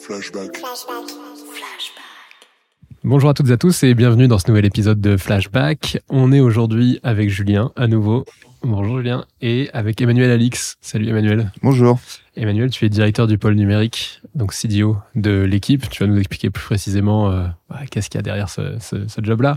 Flashback. Bonjour à toutes et à tous et bienvenue dans ce nouvel épisode de Flashback. On est aujourd'hui avec Julien à nouveau. Bonjour Julien et avec Emmanuel Alix. Salut Emmanuel. Bonjour. Emmanuel, tu es directeur du pôle numérique, donc CDO de l'équipe. Tu vas nous expliquer plus précisément euh, bah, qu'est-ce qu'il y a derrière ce, job-là.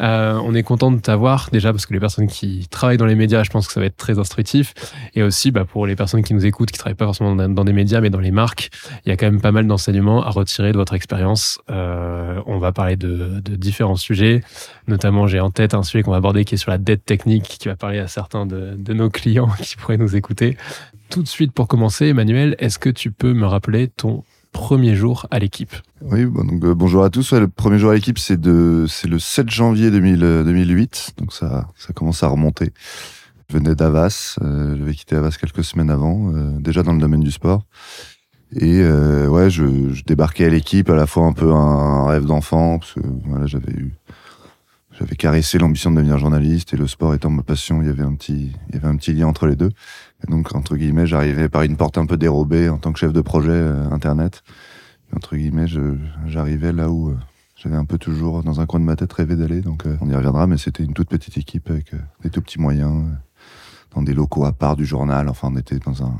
Euh, on est content de t'avoir déjà parce que les personnes qui travaillent dans les médias, je pense que ça va être très instructif. Et aussi bah, pour les personnes qui nous écoutent, qui travaillent pas forcément dans, dans des médias, mais dans les marques, il y a quand même pas mal d'enseignements à retirer de votre expérience. Euh, on va parler de, différents sujets, notamment j'ai en tête un sujet qu'on va aborder qui est sur la dette technique, qui va parler à certains de nos clients qui pourraient nous écouter tout de suite pour commencer, Emmanuel, est-ce que tu peux me rappeler ton premier jour à l'équipe? Oui, donc, euh, bonjour à tous. Le premier jour à l'équipe, c'est le 7 janvier 2000, euh, 2008. Donc ça, ça commence à remonter. Je venais d'Avas. Euh, J'avais quitté Avas quelques semaines avant, déjà dans le domaine du sport. Et ouais, je, débarquais à l'équipe, à la fois un peu un, rêve d'enfant, parce que voilà, j'avais j'avais caressé l'ambition de devenir journaliste et le sport étant ma passion, il y avait un petit, il y avait un petit lien entre les deux. Donc, entre guillemets, j'arrivais par une porte un peu dérobée en tant que chef de projet euh, Internet. Et entre guillemets, j'arrivais là où euh, j'avais un peu toujours dans un coin de ma tête rêvé d'aller. Donc, euh, on y reviendra, mais c'était une toute petite équipe avec des tout petits moyens, dans des locaux à part du journal. Enfin, on était dans un,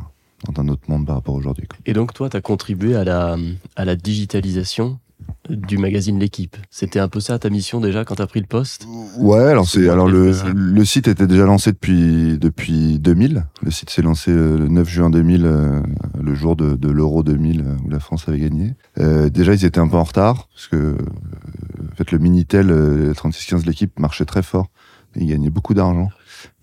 dans un autre monde par rapport aujourd'hui. Et donc toi, tu as contribué à la, à la digitalisation du magazine L'équipe. C'était un peu ça ta mission déjà quand tu as pris le poste Ouais, alors c'est alors le, le site était déjà lancé depuis depuis 2000. Le site s'est lancé euh, le 9 juin 2000, euh, le jour de, de l'Euro 2000 euh, où la France avait gagné. Euh, déjà ils étaient un peu en retard parce que en fait le minitel euh, 3615 de l'équipe marchait très fort. Ils gagnaient beaucoup d'argent.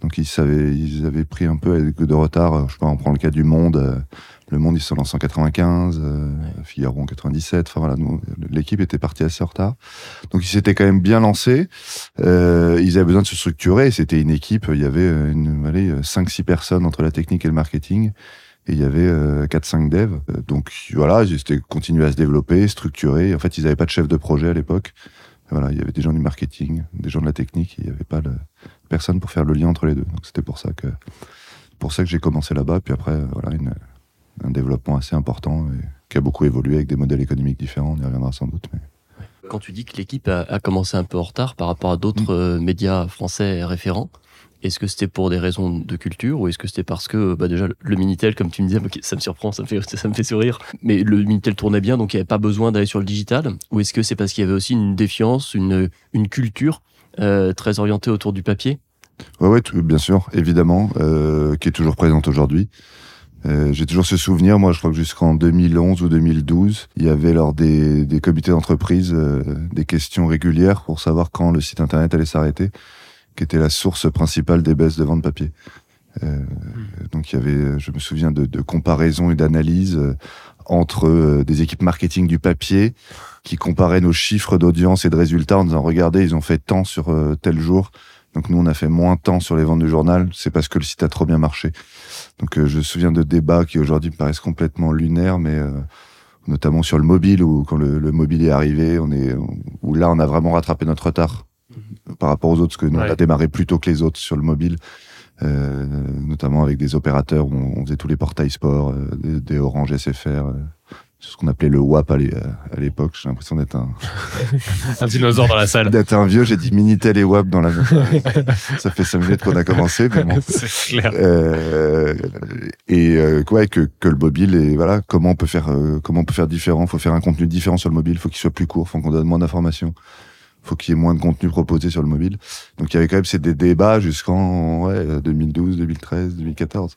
Donc ils savaient ils avaient pris un peu de retard. Je sais pas, on prend le cas du Monde. Euh, le Monde ils se lancés en 95, euh, Figaro en 97. Enfin voilà, nous l'équipe était partie assez en retard. Donc ils s'étaient quand même bien lancés. Euh, ils avaient besoin de se structurer. C'était une équipe. Il y avait euh, une, allez, 5-6 personnes entre la technique et le marketing. Et il y avait euh, 4-5 devs. Euh, Donc voilà, ils étaient continués à se développer, structurer. En fait, ils n'avaient pas de chef de projet à l'époque. Voilà, il y avait des gens du marketing, des gens de la technique. Il n'y avait pas de personne pour faire le lien entre les deux. Donc c'était pour ça que pour ça que j'ai commencé là-bas. Puis après, euh, voilà, une, un développement assez important et qui a beaucoup évolué avec des modèles économiques différents. On y reviendra sans doute. Mais... Quand tu dis que l'équipe a, a commencé un peu en retard par rapport à d'autres euh, médias français référents, est-ce que c'était pour des raisons de culture ou est-ce que c'était parce que bah déjà le- Minitel, comme tu me disais, ça me surprend, ça me fait, ça me fait sourire, mais le Minitel tournait bien donc il n'y avait pas besoin d'aller sur le digital Ou est-ce que c'est parce qu'il y avait aussi une défiance, une, une culture euh, très orientée autour du papier? Ouais, ouais, bien sûr, évidemment, euh, qui est toujours présente aujourd'hui. Euh, J'ai toujours ce souvenir, moi je crois que jusqu'en 2011 ou 2012, il y avait lors des, des comités d'entreprise euh, des questions régulières pour savoir quand le site internet allait s'arrêter, qui était la source principale des baisses de vente papier. Euh, Donc il y avait, je me souviens de, de comparaisons et d'analyses euh, entre euh, des équipes marketing du papier qui comparaient nos chiffres d'audience et de résultats en disant regardez ils ont fait tant sur tel jour donc nous, on a fait moins temps sur les ventes du journal, c'est parce que le site a trop bien marché. Donc euh, je me souviens de débats qui aujourd'hui me paraissent complètement lunaires, mais euh, notamment sur le mobile, où quand le, le mobile est arrivé, on est, où là, on a vraiment rattrapé notre retard par rapport aux autres, parce que nous, on a démarré plus tôt que les autres sur le mobile. Euh, notamment avec des opérateurs où on, on faisait tous les portails sport, euh, des, des Orange SFR, euh, ce qu'on appelait le WAP à l'é- à l'époque. J'ai l'impression d'être un, Un dinosaure dans la salle. d'être un vieux. J'ai dit Minitel et WAP dans la. Ça fait cinq minutes qu'on a commencé, mais bon. C'est clair. Euh, et euh, ouais, que, que le mobile et voilà comment on peut faire euh, comment on peut faire différent? Faut faire un contenu différent sur le mobile. Faut qu'il soit plus court. Faut qu'on donne moins d'informations. Faut qu'il y ait moins de contenu proposé sur le mobile. Donc il y avait quand même ces des débats jusqu'en ouais, 2012, 2013, 2014.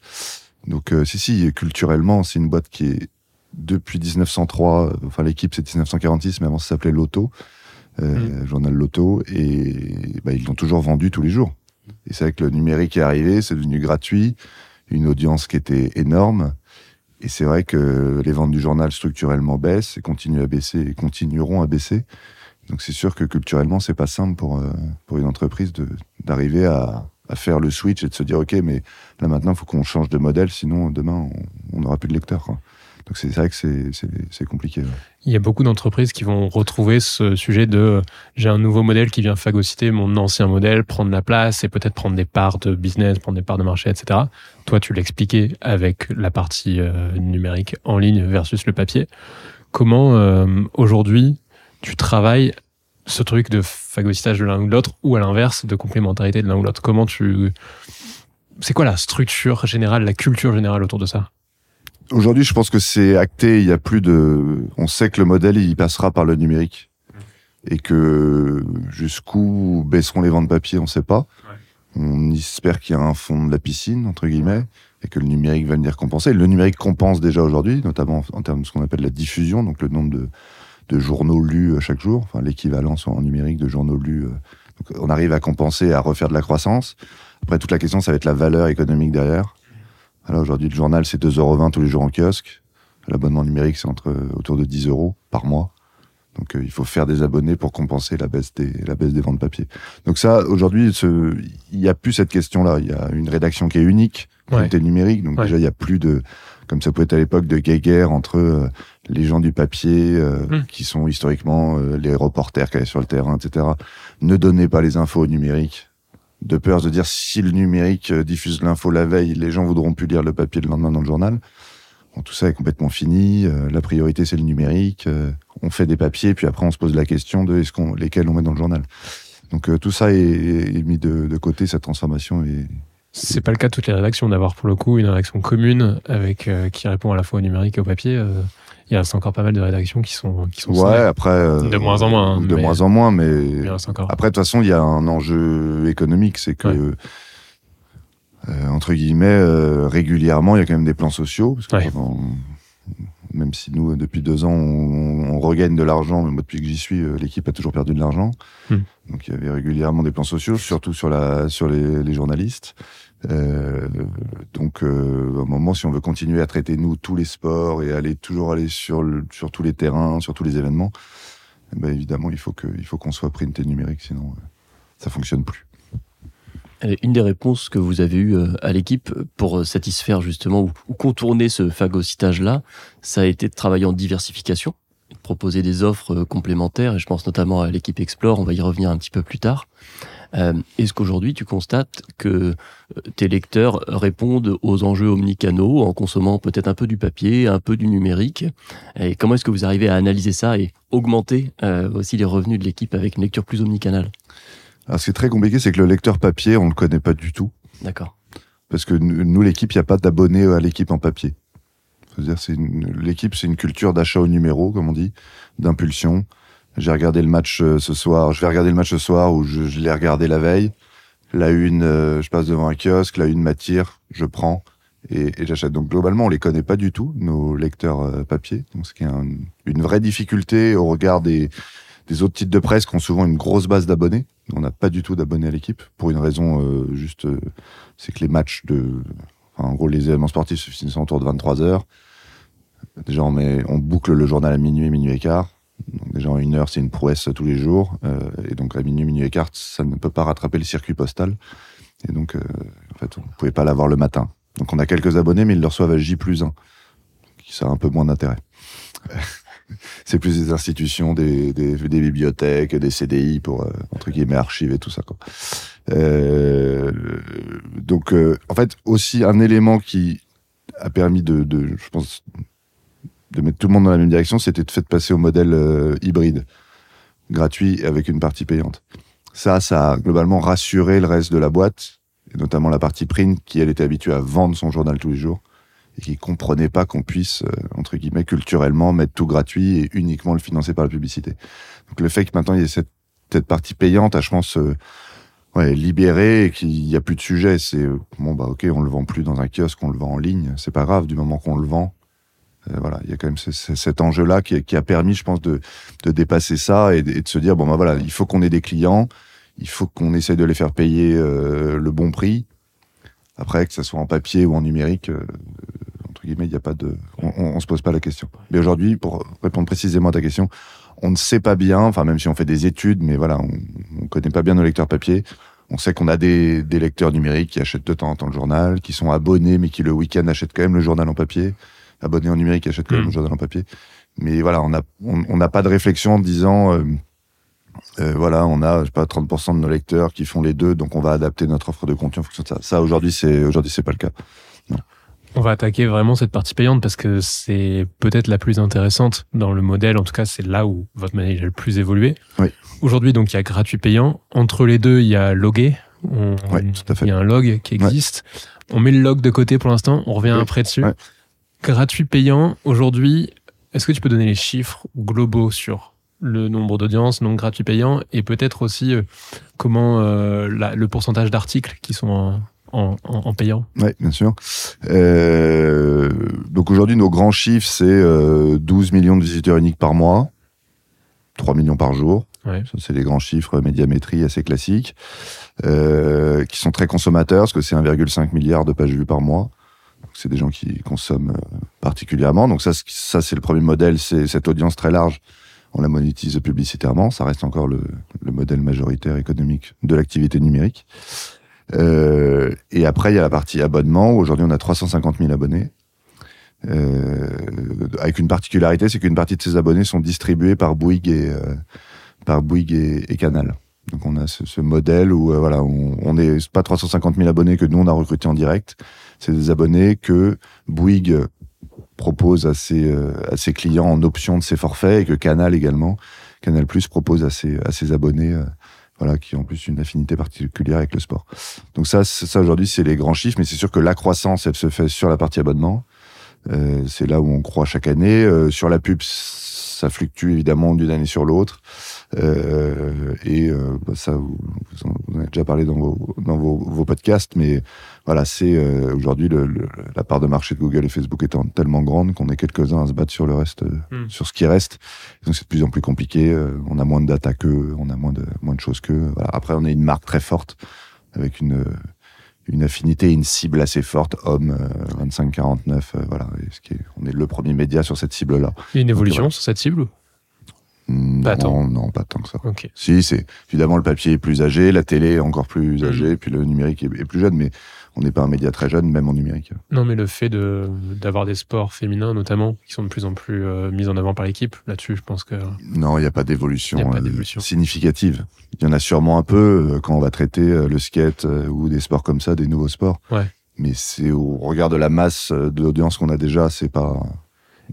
Donc euh, si si culturellement c'est une boîte qui est depuis 1903. euh, Enfin l'équipe c'est 1946, mais avant ça s'appelait Loto, euh, journal Loto, et bah, ils l'ont toujours vendu tous les jours. Et c'est vrai que le numérique est arrivé, c'est devenu gratuit, une audience qui était énorme. Et c'est vrai que les ventes du journal structurellement baissent et continuent à baisser et continueront à baisser. Donc c'est sûr que culturellement, c'est pas simple pour, euh, pour une entreprise d'arriver à, à faire le switch et de se dire, OK, mais là maintenant, il faut qu'on change de modèle, sinon demain, on n'aura plus de lecteurs. quoi. Donc c'est vrai que c'est- compliqué. Il y a beaucoup d'entreprises qui vont retrouver ce sujet de j'ai un nouveau modèle qui vient phagocyter mon ancien modèle, prendre la place et peut-être prendre des parts de business, prendre des parts de marché, etc. Toi, tu l'expliquais avec la partie euh, numérique en ligne versus le papier. comment euh, aujourd'hui tu travailles ce truc de phagocytage de l'un ou de l'autre ou à l'inverse de complémentarité de l'un ou l'autre? Comment tu c'est quoi la structure générale, la culture générale autour de ça? Aujourd'hui, je pense que c'est acté. Il y a plus de. On sait que le modèle, il passera par le numérique. Et que jusqu'où baisseront les ventes papier, on ne sait pas. On espère qu'il y a un fond de la piscine, entre guillemets, et que le numérique va venir compenser. Le numérique compense déjà aujourd'hui, notamment en termes de ce qu'on appelle la diffusion, donc le nombre de, de journaux lus euh, chaque jour, enfin l'équivalent en numérique de journaux lus. Euh. Donc on arrive à compenser, à refaire de la croissance. Après, toute la question, ça va être la valeur économique derrière. Alors aujourd'hui, le journal, c'est 2,20€ tous les jours en kiosque. L'abonnement numérique, c'est entre autour de 10 euros par mois. Donc euh, il faut faire des abonnés pour compenser la baisse des, la baisse des ventes papier. Donc ça, aujourd'hui, il n'y a plus cette question-là. Il y a une rédaction qui est unique, qui est numérique. Donc déjà, il n'y a plus de, comme ça pouvait être à l'époque, de guéguerre entre euh, les gens du papier, euh, hmm. qui sont historiquement les reporters qui allaient sur le terrain, etc. Ne donnez pas les infos au numérique de peur de dire si le numérique euh, diffuse l'info la veille, les gens voudront plus lire le papier le lendemain dans le journal. Bon, tout ça est complètement fini. Euh, la priorité c'est le numérique. Euh, on fait des papiers, puis après on se pose la question de est-ce qu'on lesquels on met dans le journal. Donc tout ça est, mis de, côté cette transformation et c'est pas le cas de toutes les rédactions d'avoir pour le coup une rédaction commune avec qui répond à la fois au numérique et au papier il y a encore pas mal de rédactions qui sont qui sont ouais après euh, de moins en moins hein, de moins en moins mais après de toute façon il y a un enjeu économique c'est que euh, entre guillemets euh, régulièrement il y a quand même des plans sociaux parce que même si nous depuis deux ans on, regagne de l'argent mais moi depuis que j'y suis l'équipe a toujours perdu de l'argent. Hmm. donc il y avait régulièrement des plans sociaux surtout sur la sur les, les journalistes euh, donc, euh, à un moment, si on veut continuer à traiter nous tous les sports et aller toujours aller sur le, sur tous les terrains, sur tous les événements, eh ben évidemment, il faut que il faut qu'on soit printé numérique, sinon euh, ça fonctionne plus. Une des réponses que vous avez eues euh, à l'équipe pour satisfaire justement ou, contourner ce phagocytage-là, ça a été de travailler en diversification, de proposer des offres complémentaires, et je pense notamment à l'équipe Explore, on va y revenir un petit peu plus tard. Euh, est-ce qu'aujourd'hui tu constates que euh, tes lecteurs répondent aux enjeux omnicanaux en consommant peut-être un peu du papier, un peu du numérique? Et comment est-ce que vous arrivez à analyser ça et augmenter euh, aussi les revenus de l'équipe avec une lecture plus omnicanale? Alors ce qui est très compliqué, c'est que le lecteur papier, on ne le connaît pas du tout. D'accord. Parce que nous, l'équipe, il n'y a pas d'abonnés à l'équipe en papier. C'est-à-dire, l'équipe, c'est une culture d'achat au numéro, comme on dit, d'impulsion. J'ai regardé le match euh, ce soir. Je vais regarder le match ce soir ou je, l'ai regardé la veille. La une, euh, je passe devant un kiosque. La une m'attire, je prends et, j'achète. Donc globalement, on les connaît pas du tout nos lecteurs euh, papier. Donc c'est une vraie difficulté au regard des, autres titres de presse qui ont souvent une grosse base d'abonnés. On n'a pas du tout d'abonnés à l'équipe pour une raison juste, c'est que les matchs de, en gros les événements sportifs se finissent autour de 23 heures. Déjà on boucle le journal à minuit, minuit et quart déjà, une heure, c'est une prouesse tous les jours. Euh, et donc, à minuit, minuit et quart, ça ne peut pas rattraper le circuit postal. Et donc, euh, en fait, on ne pouvait pas l'avoir le matin. Donc, on a quelques abonnés, mais ils le reçoivent à J plus 1. Ça a un peu moins d'intérêt. c'est plus des institutions, des, bibliothèques, des CDI pour, euh, entre guillemets, archiver tout ça. Euh, donc, en fait, aussi un élément qui a permis de, de je pense, de mettre tout le monde dans la même direction, c'était de fait passer au modèle euh, hybride, gratuit avec une partie payante. Ça, ça a globalement rassuré le reste de la boîte, et notamment la partie print, qui elle était habituée à vendre son journal tous les jours, et qui comprenait pas qu'on puisse, euh, entre guillemets, culturellement mettre tout gratuit et uniquement le financer par la publicité. Donc le fait que maintenant il y ait cette, partie payante, je pense, euh, ouais, libéré et qu'il n'y a plus de sujet. C'est bon bah ok, on le vend plus dans un kiosque, on le vend en ligne. C'est pas grave du moment qu'on le vend. Euh, voilà, il y a quand même cet enjeu-là qui, a permis, je pense, de, dépasser ça et, de se dire bon ben voilà, il faut qu'on ait des clients, il faut qu'on essaye de les faire payer euh, le bon prix. Après, que ce soit en papier ou en numérique, euh, entre guillemets, il n'y a pas de, on, on, se pose pas la question. Mais aujourd'hui, pour répondre précisément à ta question, on ne sait pas bien, enfin même si on fait des études, mais voilà, on, ne connaît pas bien nos lecteurs papier. On sait qu'on a des, des lecteurs numériques qui achètent de temps en temps le journal, qui sont abonnés, mais qui le week-end achètent quand même le journal en papier abonnés en numérique achètent quand même mm. le journal en papier. Mais voilà, on n'a on, n'a pas de réflexion en disant, euh, euh, voilà, on a, je sais pas, 30% de nos lecteurs qui font les deux, donc on va adapter notre offre de contenu en fonction de ça. Ça, aujourd'hui, c'est, aujourd'hui, c'est pas le cas. On va attaquer vraiment cette partie payante parce que c'est peut-être la plus intéressante dans le modèle. En tout cas, c'est là où votre modèle a le plus évolué. Oui. Aujourd'hui, donc, il y a gratuit payant. Entre les deux, il y a logué. On- Ouais, tout à fait. Il y a un log qui existe. On met le log de côté pour l'instant. On revient Oui. après dessus. Ouais. Gratuit payant. Aujourd'hui, est-ce que tu peux donner les chiffres globaux sur le nombre d'audiences, non gratuit payant, et peut-être aussi euh, comment euh, la- le pourcentage d'articles qui sont en, en- en- en payant? Oui, bien sûr. Euh, donc aujourd'hui, nos grands chiffres, c'est euh, 12 millions de visiteurs uniques par mois, 3 millions par jour. Ouais. Ça, c'est les grands chiffres médiamétrie assez classiques, euh, qui sont très consommateurs, parce que c'est 1,5 milliard de pages vues par mois. C'est des gens qui consomment euh, particulièrement. Donc ça, ça c'est le premier modèle, c'est cette audience très large. On la monétise publicitairement. Ça reste encore le, le modèle majoritaire économique de l'activité numérique. Euh, et après, il y a la partie abonnement. Aujourd'hui, on a 350 000 abonnés. Euh, avec une particularité, c'est qu'une partie de ces abonnés sont distribués par Bouygues et, par Bouygues et, Canal. Donc on a ce, ce modèle où voilà, on, on est c'est pas 350 000 abonnés que nous on a recrutés en direct, c'est des abonnés que Bouygues propose à ses, euh, à ses clients en option de ses forfaits et que Canal également, Canal Plus propose à ses, à ses abonnés, euh, voilà, qui ont en plus une affinité particulière avec le sport. Donc ça, ça aujourd'hui c'est les grands chiffres, mais c'est sûr que la croissance elle se fait sur la partie abonnement. Euh, c'est là où on croit chaque année. Euh, sur la pub, ça fluctue évidemment d'une année sur l'autre. Euh, et euh, bah, ça, vous, vous en avez déjà parlé dans vos, dans vos, vos podcasts, mais voilà, c'est euh, aujourd'hui la part de marché de Google et Facebook étant tellement grande qu'on est quelques-uns à se battre sur le reste, Hmm. sur ce qui reste. Donc c'est de plus en plus compliqué. on a moins de data qu'eux, on a moins de moins de choses qu'eux. Voilà. Après, on est une marque très forte avec une une affinité et une cible assez forte, homme euh, 25-49, euh, voilà. Ce qui est, on est le premier média sur cette cible-là. Il y a une évolution voilà. sur cette cible ou Non, Pas tant. non, pas tant que ça. Si, c'est évidemment le papier est plus âgé, la télé est encore plus Mhm. âgée, puis le numérique est, plus jeune, mais on n'est pas un média très jeune, même en numérique. Non, mais le fait de d'avoir des sports féminins notamment qui sont de plus en plus euh, mis en avant par l'équipe, là-dessus, je pense que Non, il n'y a pas d'évolution pas euh, d'évolution. significative. Il y en a sûrement un peu euh, quand on va traiter le skate ou des sports comme ça, des nouveaux sports. Ouais. Mais c'est au regard de la masse d'audience qu'on a déjà, c'est pas,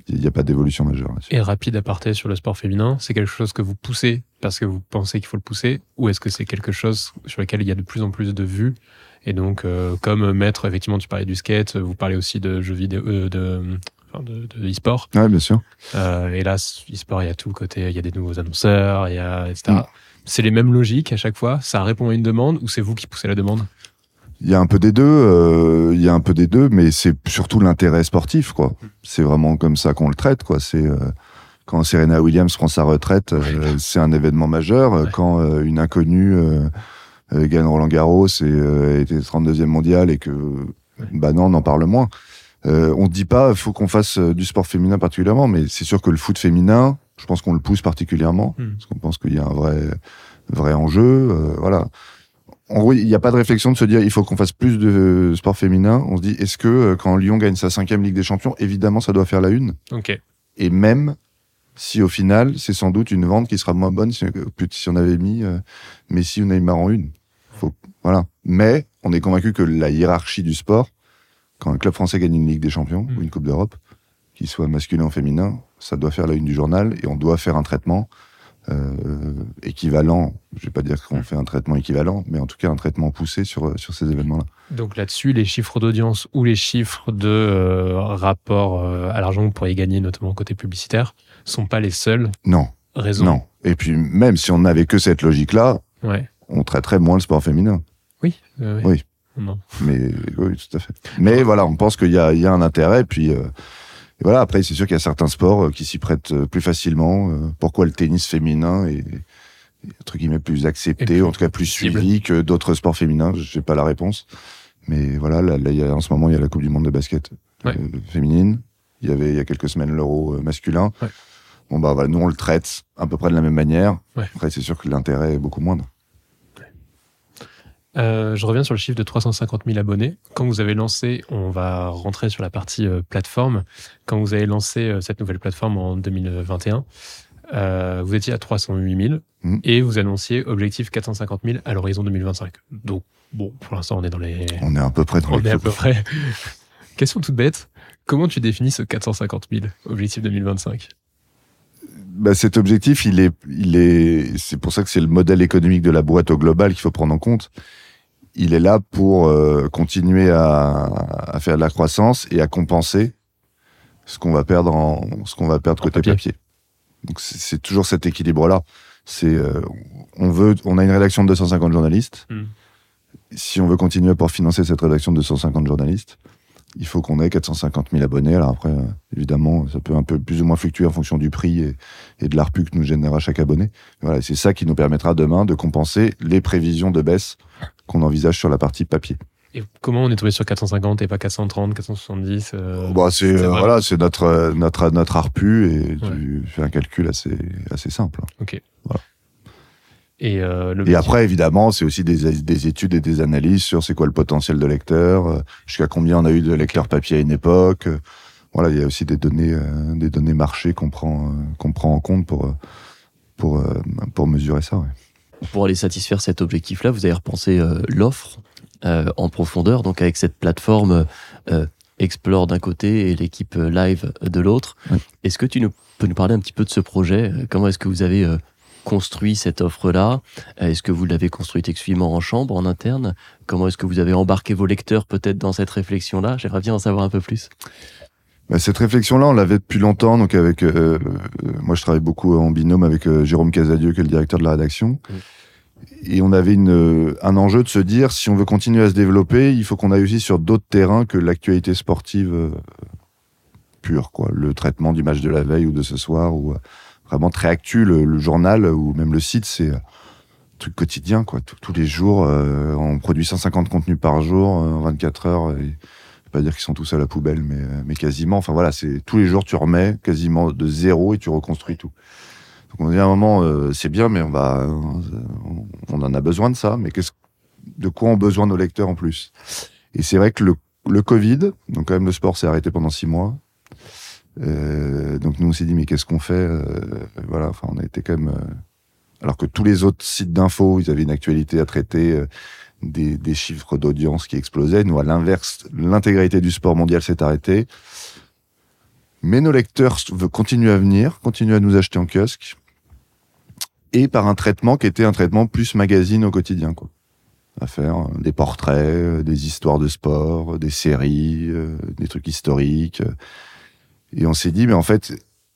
il n'y a pas d'évolution majeure. là-dessus. et rapide aparté sur le sport féminin, c'est quelque chose que vous poussez parce que vous pensez qu'il faut le pousser, ou est-ce que c'est quelque chose sur lequel il y a de plus en plus de vues et donc euh, comme maître, effectivement, tu parlais du skate, vous parlez aussi de jeux vidéo, euh, de de, de e-sport. Ouais, bien sûr. Euh, et là, e-sport, il y a tout le côté, il y a des nouveaux annonceurs, il y a etc. Mm. C'est les mêmes logiques à chaque fois? Ça répond à une demande ou c'est vous qui poussez la demande? Il y a un peu des deux, euh, il y a un peu des deux, mais c'est surtout l'intérêt sportif, quoi. C'est vraiment comme ça qu'on le traite, quoi. C'est euh, quand Serena Williams prend sa retraite, euh, c'est un événement majeur. Ouais. Quand euh, une inconnue euh, gagne Roland Garros et euh, était 32e mondial et que, bah non, on en parle moins. Euh, on dit pas, faut qu'on fasse du sport féminin particulièrement, mais c'est sûr que le foot féminin, je pense qu'on le pousse particulièrement Hmm. parce qu'on pense qu'il y a un vrai, vrai enjeu. euh, voilà. En gros, il n'y a pas de réflexion de se dire il faut qu'on fasse plus de sport féminin. On se dit est-ce que euh, quand Lyon gagne sa cinquième Ligue des Champions, évidemment ça doit faire la une. Ok. Et même si au final c'est sans doute une vente qui sera moins bonne si, que si on avait mis euh, Messi ou Neymar en une. Faut, voilà. Mais on est convaincu que la hiérarchie du sport, quand un club français gagne une Ligue des Champions Mm. ou une Coupe d'Europe, qu'il soit masculin ou féminin, ça doit faire la une du journal et on doit faire un traitement euh, équivalent. Je vais pas dire qu'on Mm. fait un traitement équivalent, mais en tout cas un traitement poussé sur, sur ces événements-là. Donc là-dessus, les chiffres d'audience ou les chiffres de euh, rapport euh, à l'argent que vous pourriez gagner, notamment côté publicitaire, sont pas les seules Non, raisons. non. Et puis même si on n'avait que cette logique-là, Ouais. on traiterait moins le sport féminin. Oui. euh, Oui. Non. Mais oui, tout à fait. Mais voilà, on pense qu'il y y a un intérêt. Puis euh, et voilà, après, c'est sûr qu'il y a certains sports euh, qui s'y prêtent euh, plus facilement. Euh, pourquoi le tennis féminin est, entre guillemets plus accepté, plus en tout cas plus suivi que d'autres sports féminins? Je n'ai pas la réponse. Mais voilà, là, là, y a, en ce moment, il y a la Coupe du Monde de basket Ouais. euh, féminine. Il y avait il y a quelques semaines l'Euro masculin. Ouais. Bon bah voilà, nous on le traite à peu près de la même manière. Ouais. Après, c'est sûr que l'intérêt est beaucoup moindre. Euh, je reviens sur le chiffre de 350 000 abonnés. Quand vous avez lancé, on va rentrer sur la partie euh, plateforme. Quand vous avez lancé euh, cette nouvelle plateforme en 2021, euh, vous étiez à 308 000 Mhm. et vous annonciez objectif 450 000 à l'horizon 2025. Donc, bon, pour l'instant, on est dans les. On est à peu près dans On les est à peu près. Question toute bête. Comment tu définis ce 450 000 objectif 2025 bah, cet objectif, il est, il est, c'est pour ça que c'est le modèle économique de la boîte au global qu'il faut prendre en compte. Il est là pour euh, continuer à, à, faire de la croissance et à compenser ce qu'on va perdre en, ce qu'on va perdre côté papier. Donc c'est toujours cet équilibre-là. C'est, euh, on veut, on a une rédaction de 250 journalistes. Hmm. Si on veut continuer pour financer cette rédaction de 250 journalistes, il faut qu'on ait 450 000 abonnés. Alors après, euh, évidemment, ça peut un peu plus ou moins fluctuer en fonction du prix et, et de l'ARPU que nous générera chaque abonné. Voilà, c'est ça qui nous permettra demain de compenser les prévisions de baisse qu'on envisage sur la partie papier. Et comment on est tombé sur 450 et pas 430, 470 euh, bah, c'est euh, voilà, c'est notre notre notre ARPU et tu fais un calcul assez assez simple. Ok. Voilà. Et, euh, et après, évidemment, c'est aussi des, des, études et des analyses sur c'est quoi le potentiel de lecteur, euh, jusqu'à combien on a eu de lecteurs papier à une époque. Euh, voilà, il y a aussi des données, euh, des données marché qu'on prend, qu'on prend en compte pour, pour, pour mesurer ça. Ouais. Pour aller satisfaire cet objectif-là, vous avez repensé l'offre en profondeur, donc avec cette plateforme Explore d'un côté et l'équipe Live de l'autre. Est-ce que tu nous, peux nous parler un petit peu de ce projet? Comment est-ce que vous avez construit cette offre-là Est-ce que vous l'avez construite exclusivement en chambre, en interne? Comment est-ce que vous avez embarqué vos lecteurs peut-être dans cette réflexion-là? J'aimerais bien en savoir un peu plus. Bah, cette réflexion-là, on l'avait depuis longtemps. Donc avec, euh, euh, moi, je travaille beaucoup en binôme avec euh, Jérôme Casadieu, qui est le directeur de la rédaction. Et on avait une, un enjeu de se dire, si on veut continuer à se développer, il faut qu'on aille aussi sur d'autres terrains que l'actualité sportive pure, quoi. Le traitement du match de la veille ou de ce soir, ou vraiment très actu. Le, journal ou même le site, c'est un truc quotidien, quoi. Tous, les jours, euh, on produit 150 contenus par jour, en 24 heures. Et, je vais pas dire qu'ils sont tous à la poubelle, mais, mais quasiment. Enfin voilà, c'est tous les jours tu remets quasiment de zéro et tu reconstruis tout. Donc on dit à un moment, euh, c'est bien, mais on va, on en a besoin de ça. Mais qu'est-ce, de quoi ont besoin nos lecteurs en plus? Et c'est vrai que le, le Covid, donc quand même le sport s'est arrêté pendant six mois. Euh, donc nous on s'est dit mais qu'est-ce qu'on fait euh, Voilà, enfin on a été quand même euh, alors que tous les autres sites d'infos ils avaient une actualité à traiter, des, chiffres d'audience qui explosaient. Nous à l'inverse, l'intégralité du sport mondial s'est arrêtée. Mais nos lecteurs continuer à venir, continuer à nous acheter en kiosque et par un traitement qui était un traitement plus magazine au quotidien quoi à faire des portraits, des histoires de sport, des séries, des trucs historiques, et on s'est dit, mais en fait,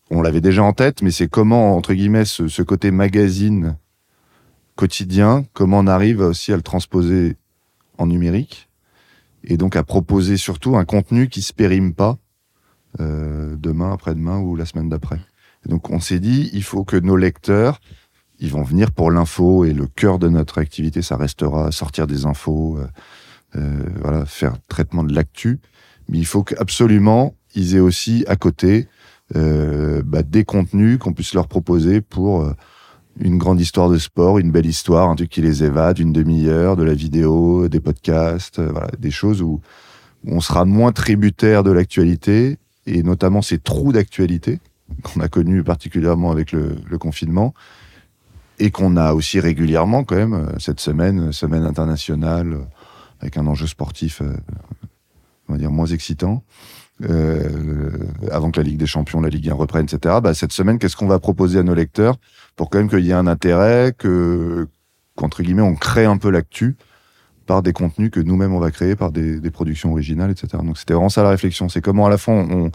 on l'avait déjà en tête, mais c'est comment, entre guillemets, ce, côté magazine quotidien, comment on arrive aussi à le transposer en numérique, et donc à proposer surtout un contenu qui se périme pas euh, demain, après-demain ou la semaine d'après. donc on s'est dit, il faut que nos lecteurs, ils vont venir pour l'info, et le cœur de notre activité, ça restera sortir des infos, euh, euh voilà, faire traitement de l'actu, mais il faut absolument ils aient aussi à côté euh, bah, des contenus qu'on puisse leur proposer pour euh, une grande histoire de sport, une belle histoire, un truc qui les évade, une demi-heure, de la vidéo, des podcasts, euh, des choses où on sera moins tributaire de l'actualité et notamment ces trous d'actualité qu'on a connus particulièrement avec le, le confinement et qu'on a aussi régulièrement quand même cette semaine, semaine internationale avec un enjeu sportif, on va dire moins excitant euh, avant que la Ligue des Champions, la Ligue 1 reprenne, etc. Bah, cette semaine, qu'est-ce qu'on va proposer à nos lecteurs pour quand même qu'il y ait un intérêt, que qu'entre guillemets on crée un peu l'actu par des contenus que nous-mêmes on va créer, par des, productions originales, etc. Donc c'était vraiment ça la réflexion. C'est comment à la fois on,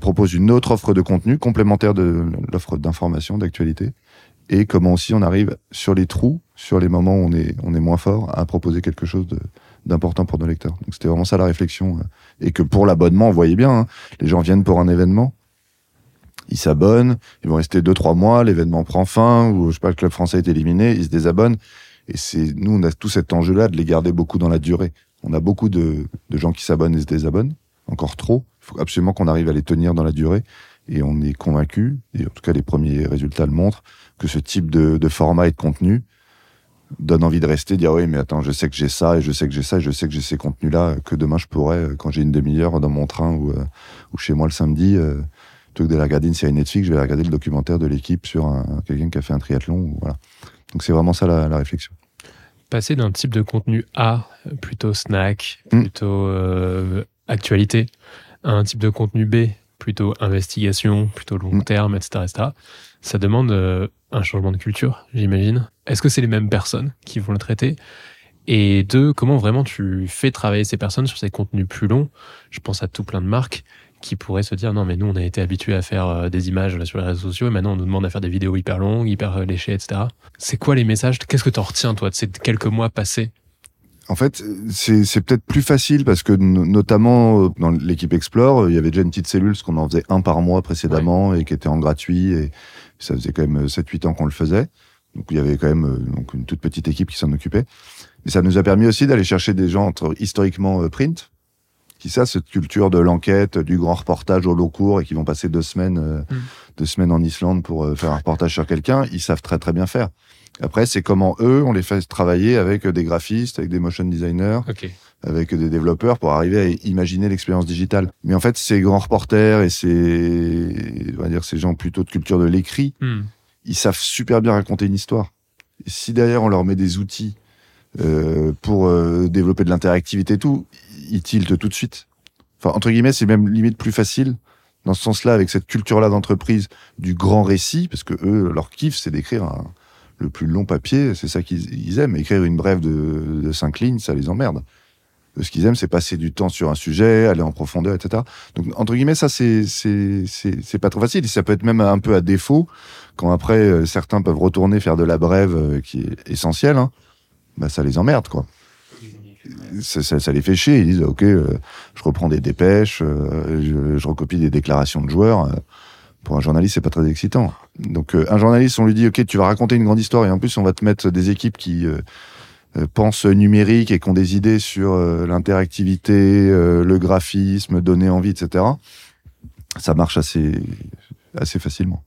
propose une autre offre de contenu complémentaire de l'offre d'information, d'actualité, et comment aussi on arrive sur les trous, sur les moments où on est moins fort, à proposer quelque chose de, d'important pour nos lecteurs. Donc c'était vraiment ça la réflexion. Euh. Et que pour l'abonnement, vous voyez bien, hein, les gens viennent pour un événement, ils s'abonnent, ils vont rester deux trois mois, l'événement prend fin, ou je sais pas, le club français est éliminé, ils se désabonnent. Et c'est nous, on a tout cet enjeu-là de les garder beaucoup dans la durée. On a beaucoup de, de gens qui s'abonnent et se désabonnent, encore trop. Il faut absolument qu'on arrive à les tenir dans la durée. Et on est convaincu, et en tout cas les premiers résultats le montrent, que ce type de, de format et de contenu, donne envie de rester, dire oui, mais attends, je sais que j'ai ça et je sais que j'ai ça et je sais que j'ai ces contenus-là que demain je pourrais, euh, quand j'ai une demi-heure dans mon train ou, euh, ou chez moi le samedi, euh, plutôt que de la regarder une série Netflix, je vais regarder le documentaire de l'équipe sur quelqu'un qui a fait un triathlon. Voilà. Donc c'est vraiment ça la, la, réflexion. passer d'un type de contenu A, plutôt snack, Mm. plutôt euh, actualité, à un type de contenu B, plutôt investigation, plutôt long Mm. terme, etc., etc., ça demande euh, un changement de culture, j'imagine. Est-ce que c'est les mêmes personnes qui vont le traiter? Et deux, comment vraiment tu fais travailler ces personnes sur ces contenus plus longs? Je pense à tout plein de marques qui pourraient se dire non mais nous on a été habitués à faire euh, des images sur les réseaux sociaux et maintenant on nous demande à faire des vidéos hyper longues, hyper euh, léchées, etc. C'est quoi les messages? Qu'est-ce que tu en retiens toi de ces quelques mois passés? En fait, c'est peut-être plus facile parce que no- notamment euh, dans l'équipe Explore, il y avait déjà une petite cellule, parce qu'on en faisait un par mois précédemment et qui était en gratuit et ça faisait quand même 7-8 ans qu'on le faisait. Donc il y avait quand même euh, donc une toute petite équipe qui s'en occupait. Mais ça nous a permis aussi d'aller chercher des gens entre, historiquement euh, print, qui ça, cette culture de l'enquête, du grand reportage au long cours et qui vont passer deux semaines, euh, Mm. deux semaines en Islande pour euh, faire un reportage sur quelqu'un, ils savent très très bien faire. Après, c'est comment eux, on les fait travailler avec des graphistes, avec des motion designers, Ok. Avec des développeurs pour arriver à imaginer l'expérience digitale. Mais en fait, ces grands reporters et ces, on va dire, ces gens plutôt de culture de l'écrit, Hmm. ils savent super bien raconter une histoire. Et si derrière on leur met des outils euh, pour euh, développer de l'interactivité et tout, ils tiltent tout de suite. Enfin, entre guillemets, c'est même limite plus facile dans ce sens-là, avec cette culture-là d'entreprise du grand récit, parce que eux, leur kiff, c'est d'écrire un- le plus long papier, c'est ça qu'ils ils aiment. Écrire une brève de, de cinq lignes, ça les emmerde. Ce qu'ils aiment, c'est passer du temps sur un sujet, aller en profondeur, etc. Donc, entre guillemets, ça, c'est c'est c'est pas trop facile. Et ça peut être même un peu à défaut quand après euh, certains peuvent retourner faire de la brève euh, qui est essentielle. Hein, bah, ça les emmerde, quoi. Ça, les fait chier. Ils disent, ok, euh, je reprends des dépêches, je, je recopie des déclarations de joueurs. pour un journaliste, c'est pas très excitant. Donc, un journaliste, on lui dit, ok, tu vas raconter une grande histoire, et en plus, on va te mettre des équipes qui pensent numérique et qui ont des idées sur euh, l'interactivité, euh, le graphisme, donner envie, etc. Ça marche assez, assez facilement.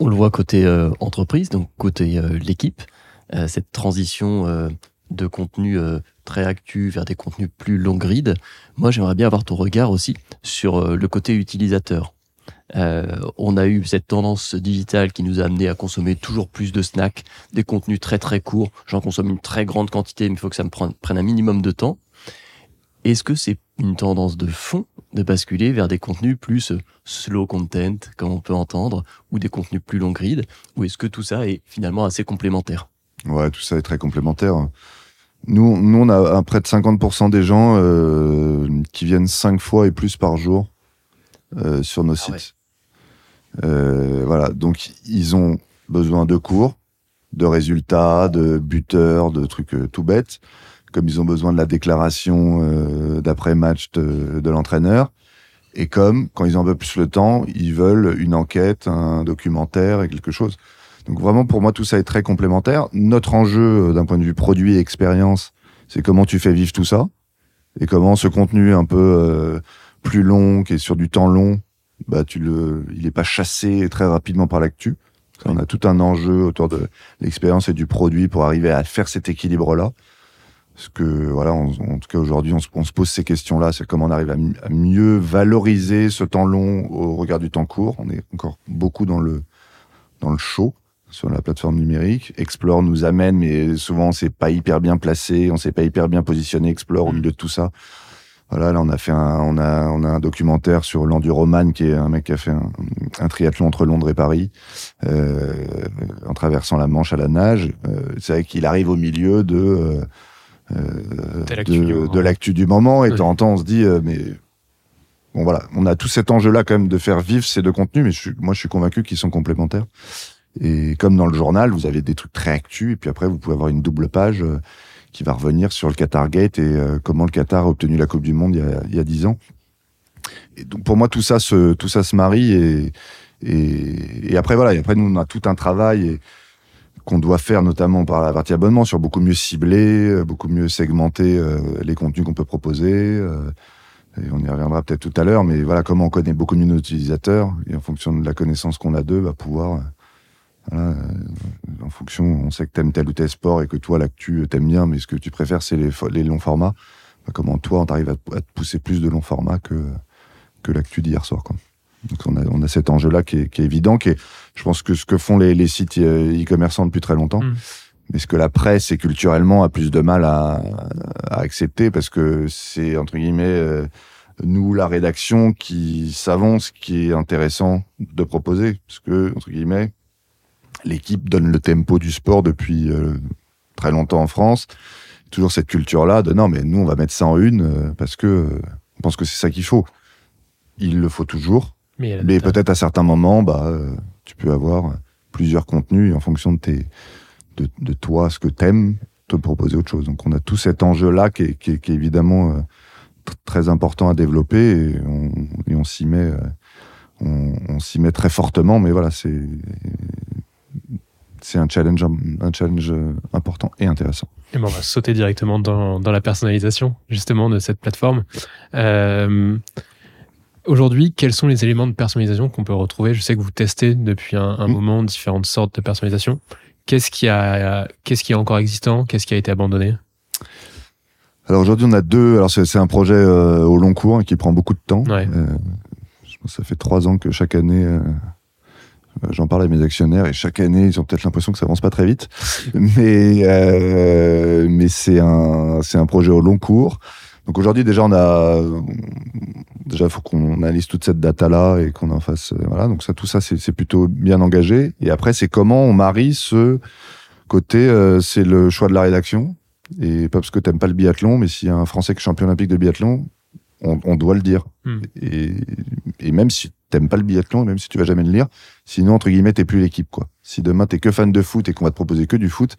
On le voit côté euh, entreprise, donc côté euh, l'équipe, euh, cette transition euh, de contenu euh, très actu vers des contenus plus long grid. Moi, j'aimerais bien avoir ton regard aussi sur euh, le côté utilisateur. Euh, on a eu cette tendance digitale qui nous a amené à consommer toujours plus de snacks, des contenus très très courts. J'en consomme une très grande quantité, mais il faut que ça me prenne, un minimum de temps. Est-ce que c'est une tendance de fond de basculer vers des contenus plus euh, slow content, comme on peut entendre, ou des contenus plus long grid, ou est-ce que tout ça est finalement assez complémentaire? Ouais, tout ça est très complémentaire. Nous, nous on a un- près de 50% des gens euh, qui viennent cinq fois et plus par jour euh, sur nos Ah sites. ouais. Euh, voilà, donc ils ont besoin de cours, de résultats, de buteurs, de trucs euh, tout bêtes, comme ils ont besoin de la déclaration d'après-match de, de l'entraîneur. Et comme, quand ils un peu plus le temps, ils veulent une enquête, un documentaire et quelque chose. Donc vraiment, pour moi, tout ça est très complémentaire. Notre enjeu, d'un point de vue produit et expérience, c'est comment tu fais vivre tout ça et comment ce contenu un peu plus long, qui est sur du temps long, bah tu le, il est pas chassé très rapidement par l'actu. On a tout un enjeu autour de l'expérience et du produit pour arriver à faire cet équilibre-là. Parce que voilà, on- en tout cas aujourd'hui, on, se- on se pose ces questions-là. C'est comment on arrive à, mi- à mieux valoriser ce temps long au regard du temps court. On est encore beaucoup dans le dans le show sur la plateforme numérique. Explore nous amène, mais souvent on s'est pas hyper bien placé, on s'est pas hyper bien positionné. Explore au milieu de tout ça. Voilà, là on a fait un, on a, on a un documentaire sur l'enduroman qui est un mec qui a fait un, un triathlon entre Londres et Paris, euh, en traversant la Manche à la nage. Euh, c'est vrai qu'il arrive au milieu de euh, euh, de, l'actu du moment et de Oui. temps en temps on se dit euh, mais bon voilà, on a tout cet enjeu-là quand même de faire vivre ces deux contenus, mais je suis, moi je suis convaincu qu'ils sont complémentaires. Et comme dans le journal, vous avez des trucs très actus, et puis après vous pouvez avoir une double page euh, qui va revenir sur le Qatar Gate et euh, comment le Qatar a obtenu la Coupe du Monde il y a, 10 ans. Et donc pour moi tout ça se tout ça se marie et et, après voilà, et après nous on a tout un travail et qu'on doit faire notamment par la partie abonnement sur beaucoup mieux cibler, euh, beaucoup mieux segmenter euh, les contenus qu'on peut proposer. et on y reviendra peut-être tout à l'heure, mais voilà comment on connaît beaucoup mieux nos utilisateurs et en fonction de la connaissance qu'on a d'eux, va pouvoir, euh, voilà, euh, en fonction, on sait que t'aimes tel ou tel sport et que toi l'actu t'aimes bien, mais ce que tu préfères c'est les, longs formats. Bah, comment toi on t'arrive à, te- à te pousser plus de longs formats que que l'actu d'hier soir. Quoi. Donc on a, on a cet enjeu-là qui est, qui est évident, qui est, je pense que ce que font les, les sites euh, e-commerçants depuis très longtemps. Mm. mais ce que la presse et culturellement a plus de mal à, à accepter parce que c'est entre guillemets euh, nous la rédaction qui savons ce qui est intéressant de proposer parce que entre guillemets l'équipe donne le tempo du sport depuis euh, très longtemps en France toujours cette culture là de non mais nous on va mettre ça en une euh, parce que euh, on pense que c'est ça qu'il faut il le faut toujours Mais, mais peut-être à certains moments, bah, euh, tu peux avoir plusieurs contenus et en fonction de, tes, de, de toi, ce que t'aimes, te proposer autre chose. Donc on a tout cet enjeu-là qui est, qui est- qui est évidemment tr- très important à développer et on, s'y met, on, on s'y met très fortement. Mais voilà, c'est c'est un challenge, un challenge euh, important et intéressant. Et ben, on va sauter directement dans, dans la personnalisation, justement, de cette plateforme. Euh, Aujourd'hui, quels sont les éléments de personnalisation qu'on peut retrouver? Je sais que vous testez depuis un, un Mm. moment différentes sortes de personnalisation. Qu'est-ce qui, a, qu'est-ce qui est encore existant? Qu'est-ce qui a été abandonné? Alors aujourd'hui, on a deux. Alors c'est un projet euh, au long cours hein, qui prend beaucoup de temps. Ouais. Euh, je pense que ça fait trois ans que chaque année, j'en parle à mes actionnaires et chaque année, ils ont peut-être l'impression que ça avance pas très vite. mais euh, mais c'est un c'est un projet au long cours. Donc aujourd'hui, déjà, on a déjà faut qu'on analyse toute cette data là et qu'on en fasse. euh, voilà. Donc ça, tout ça, c'est plutôt bien engagé. Et après, c'est comment on marie ce côté. euh, c'est le choix de la rédaction et pas parce que t'aimes pas le biathlon, mais s'il y a un Français qui est champion olympique de biathlon, on, on doit le dire. Hmm. Et, et même si t'aimes pas le biathlon, même si tu vas jamais le lire, sinon entre guillemets t'es plus l'équipe quoi. Si demain t'es que fan de foot et qu'on va te proposer que du foot,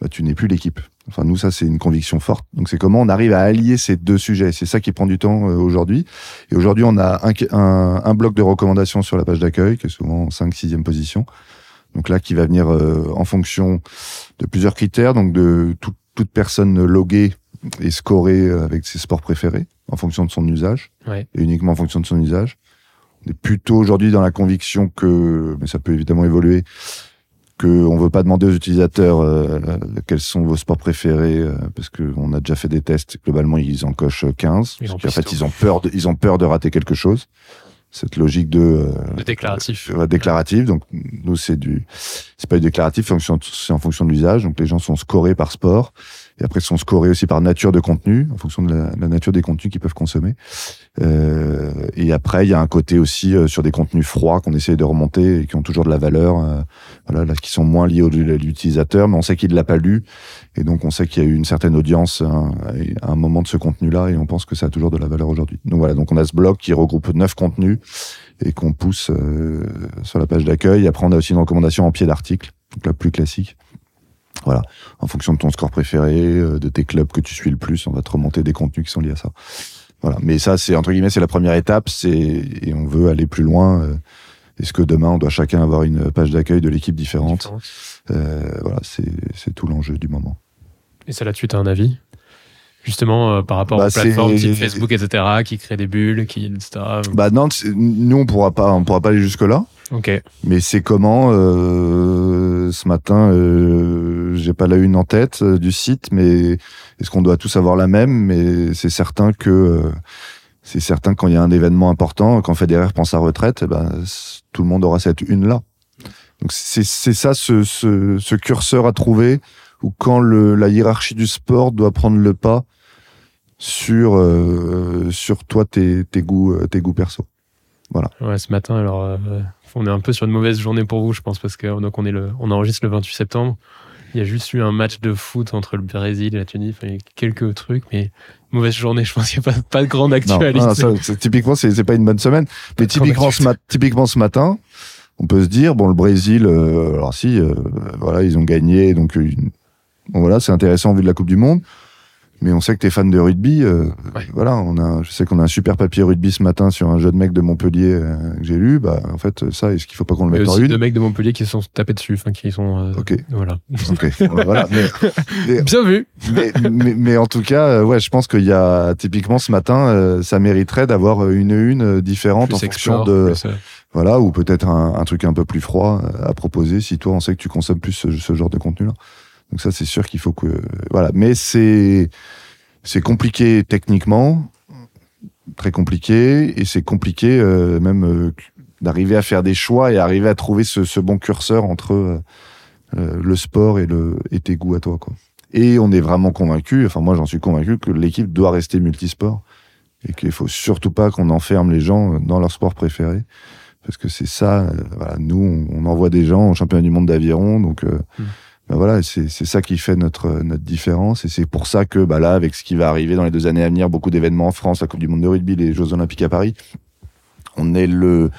bah, tu n'es plus l'équipe. Enfin nous ça c'est une conviction forte. Donc c'est comment on arrive à allier ces deux sujets. C'est ça qui prend du temps euh, aujourd'hui. Et aujourd'hui on a un, un, un bloc de recommandations sur la page d'accueil qui est souvent en 5 6 position. Donc là qui va venir euh, en fonction de plusieurs critères, donc de tout- toute personne loguée et scorée avec ses sports préférés en fonction de son usage Ouais. et uniquement en fonction de son usage. Est plutôt aujourd'hui dans la conviction que, mais ça peut évidemment évoluer, qu'on veut pas demander aux utilisateurs euh, quels sont vos sports préférés euh, parce qu'on a déjà fait des tests. Globalement, ils en cochent 15. Ils parce en qu'en fait, ils ont peur, de, ils ont peur de rater quelque chose. Cette logique de euh, Le déclaratif. euh, déclaratif. Donc nous c'est du, c'est pas du déclaratif, c'est en fonction de l'usage. Donc les gens sont scorés par sport et après sont scorés aussi par nature de contenu, en fonction de la, nature des contenus qu'ils peuvent consommer. Euh, et après il y a un côté aussi euh, sur des contenus froids qu'on essaie de remonter et qui ont toujours de la valeur, euh, voilà, là, qui sont moins liés au- à l'utilisateur, mais on sait qu'il l'a pas lu et donc on sait qu'il y a eu une certaine audience hein, à un moment de ce contenu-là et on pense que ça a toujours de la valeur aujourd'hui. Donc voilà, donc on a ce blog qui regroupe neuf contenus et qu'on pousse euh, sur la page d'accueil. Après, on a aussi une recommandation en pied d'article, donc la plus classique. Voilà, en fonction de ton score préféré, euh, de tes clubs que tu suis le plus, on va te remonter des contenus qui sont liés à ça. Voilà, mais ça, c'est entre guillemets, c'est la première étape, c'est et on veut aller plus loin. euh, Est-ce que demain, on doit chacun avoir une page d'accueil de l'équipe différente. Euh, Voilà, c'est c'est tout l'enjeu du moment. Et ça là-dessus, tu as un avis? Justement, euh, par rapport Bah, aux plateformes type Facebook, etc., qui créent des bulles, qui, etc. Bah non, nous on pourra pas, on pourra pas aller jusque là. Ok. Mais c'est comment euh, ce matin, euh, j'ai pas la une en tête euh, du site, mais est-ce qu'on doit tous avoir la même? Mais c'est certain que euh, c'est certain quand il y a un événement important, quand Federer prend sa retraite, eh ben tout le monde aura cette une là. Donc c'est ça ce, curseur à trouver où quand la hiérarchie du sport doit prendre le pas sur sur toi tes, tes goûts tes goûts perso. Ouais, ce matin, alors, euh, on est un peu sur une mauvaise journée pour vous, je pense, parce que donc on, est le, on enregistre le 28 septembre. Il y a juste eu un match de foot entre le Brésil et la Tunisie. Enfin, il y a quelques trucs, mais mauvaise journée, je pense qu'il n'y a pas, pas de grande actualité. non, ça, c'est- typiquement, c'est c'est pas une bonne semaine. Mais typiquement ce, typiquement matin, on peut se dire bon, le Brésil, euh, alors si, euh, voilà, ils ont gagné, donc une- bon voilà, c'est intéressant vu de la Coupe du Monde. Mais on sait que t'es fan de rugby. euh, Ouais. Voilà, on a, je sais qu'on a un super papier rugby ce matin sur un jeune mec de Montpellier euh, que j'ai lu. Bah, en fait, ça, est-ce qu'il faut pas qu'on le mette en une deux mecs de Montpellier qui se sont tapés dessus, enfin, qui sont. euh, Ok, Voilà. ok, voilà. Mais, mais- Bien vu. mais, mais, mais en tout cas, euh, ouais, je pense qu'il y a typiquement ce matin, euh, ça mériterait d'avoir une une différente Plus en fonction de, voilà, ou peut-être un, un truc un peu plus froid à proposer si toi on sait que tu consommes plus ce, ce genre de contenu-là. Donc ça, c'est sûr qu'il faut que, voilà. Mais c'est c'est compliqué techniquement, très compliqué, et c'est compliqué euh, même euh, d'arriver à faire des choix et arriver à trouver ce, bon curseur entre euh, le sport et, tes goûts à toi. Quoi. Et on est vraiment convaincu, enfin moi j'en suis convaincu, que l'équipe doit rester multisport et qu'il faut surtout pas qu'on enferme les gens dans leur sport préféré. Parce que c'est ça, nous, on, envoie des gens au championnat du monde d'aviron, donc euh, Mm. Ben voilà, c'est ça qui fait notre notre différence, et c'est pour ça que bah là, avec ce qui va arriver dans les deux années à venir, beaucoup d'événements en France, la Coupe du Monde de rugby, les Jeux Olympiques à Paris, on est le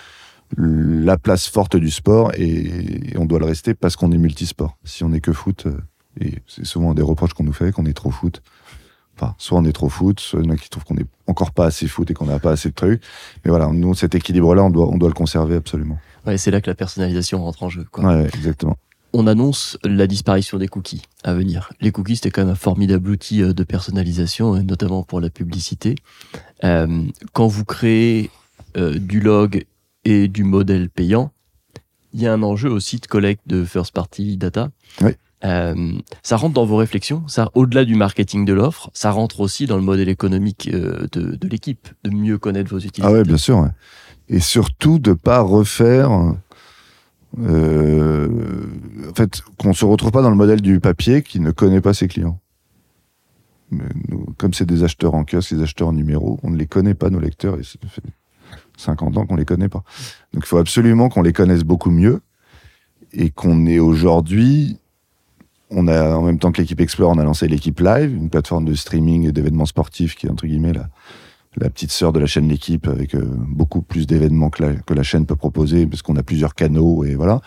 la place forte du sport et, et on doit le rester parce qu'on est multisport. Si on est que foot, euh, et c'est souvent des reproches qu'on nous fait qu'on est trop foot. Enfin, soit on est trop foot, soit il y en a qui trouvent qu'on est encore pas assez foot et qu'on n'a pas assez de trucs. Mais voilà, nous, cet équilibre-là, on doit, on doit le conserver absolument. Ouais, c'est là que la personnalisation rentre en jeu. Quoi. Ouais, exactement. On annonce la disparition des cookies à venir. Les cookies, c'était quand même un formidable outil euh, de personnalisation, euh, notamment pour la publicité. Euh, quand vous créez euh, du log et du modèle payant, il y a un enjeu aussi de collecte de first party data. Oui. Euh, ça rentre dans vos réflexions, ça au-delà du marketing de l'offre, ça rentre aussi dans le modèle économique de, de l'équipe, de mieux connaître vos utilisateurs. Ah ouais, bien sûr. Et surtout de pas refaire. Euh, en fait, qu'on se retrouve pas dans le modèle du papier qui ne connaît pas ses clients. Mais comme c'est des acheteurs en kiosque, des acheteurs en numéro, on ne les connaît pas, nos lecteurs, et ça fait 50 ans qu'on les connaît pas. Donc il faut absolument qu'on les connaisse beaucoup mieux et qu'on ait aujourd'hui, on a, en même temps que l'équipe Explore, on a lancé l'équipe Live, une plateforme de streaming et d'événements sportifs qui est entre guillemets la, la petite sœur de la chaîne L'équipe avec euh, beaucoup plus d'événements que la, que la chaîne peut proposer parce qu'on a plusieurs canaux et voilà.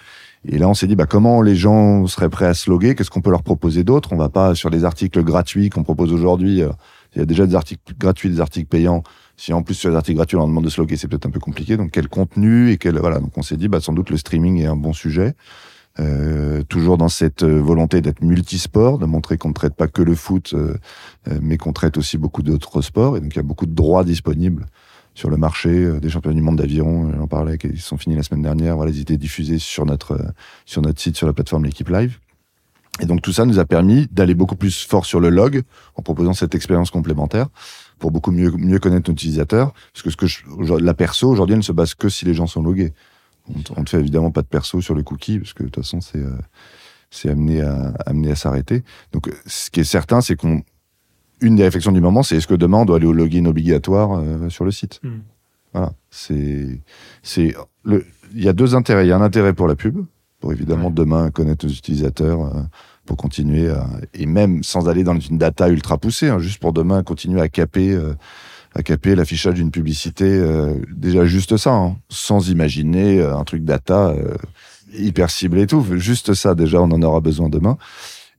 Et là, on s'est dit, bah, comment les gens seraient prêts à se loguer? Qu'est-ce qu'on peut leur proposer d'autre? On va pas sur les articles gratuits qu'on propose aujourd'hui. euh, il y a déjà des articles gratuits, des articles payants. Si en plus sur les articles gratuits, on leur demande de se loguer, c'est peut-être un peu compliqué. Donc, quel contenu et quel voilà. Donc, on s'est dit, bah, sans doute le streaming est un bon sujet. Euh, toujours dans cette euh, volonté d'être multisport, de montrer qu'on ne traite pas que le foot, euh, euh, mais qu'on traite aussi beaucoup d'autres sports. Et donc, il y a beaucoup de droits disponibles sur le marché euh, des championnats du monde d'aviron. J'en parlais, qui sont finis la semaine dernière. Voilà, ils étaient diffusés sur notre sur notre site, sur la plateforme L'équipe Live. Et donc tout ça nous a permis d'aller beaucoup plus fort sur le log en proposant cette expérience complémentaire pour beaucoup mieux mieux connaître nos utilisateurs. Parce que ce que je, la perso aujourd'hui elle ne se base que si les gens sont logués. On, ne fait évidemment pas de perso sur le cookie parce que de toute façon c'est euh, c'est amené à amené à s'arrêter. Donc euh, ce qui est certain c'est qu'on une des réflexions du moment c'est est-ce que demain on doit aller au login obligatoire euh, sur le site? Hmm. Voilà, c'est il y a deux intérêts, il y a un intérêt pour la pub pour évidemment Ouais. demain connaître nos utilisateurs euh, pour continuer à, et même sans aller dans une data ultra poussée, hein, juste pour demain continuer à caper à caper l'affichage d'une publicité, euh, déjà juste ça, hein, sans imaginer euh, un truc data euh, hyper ciblé et tout, juste ça déjà on en aura besoin demain.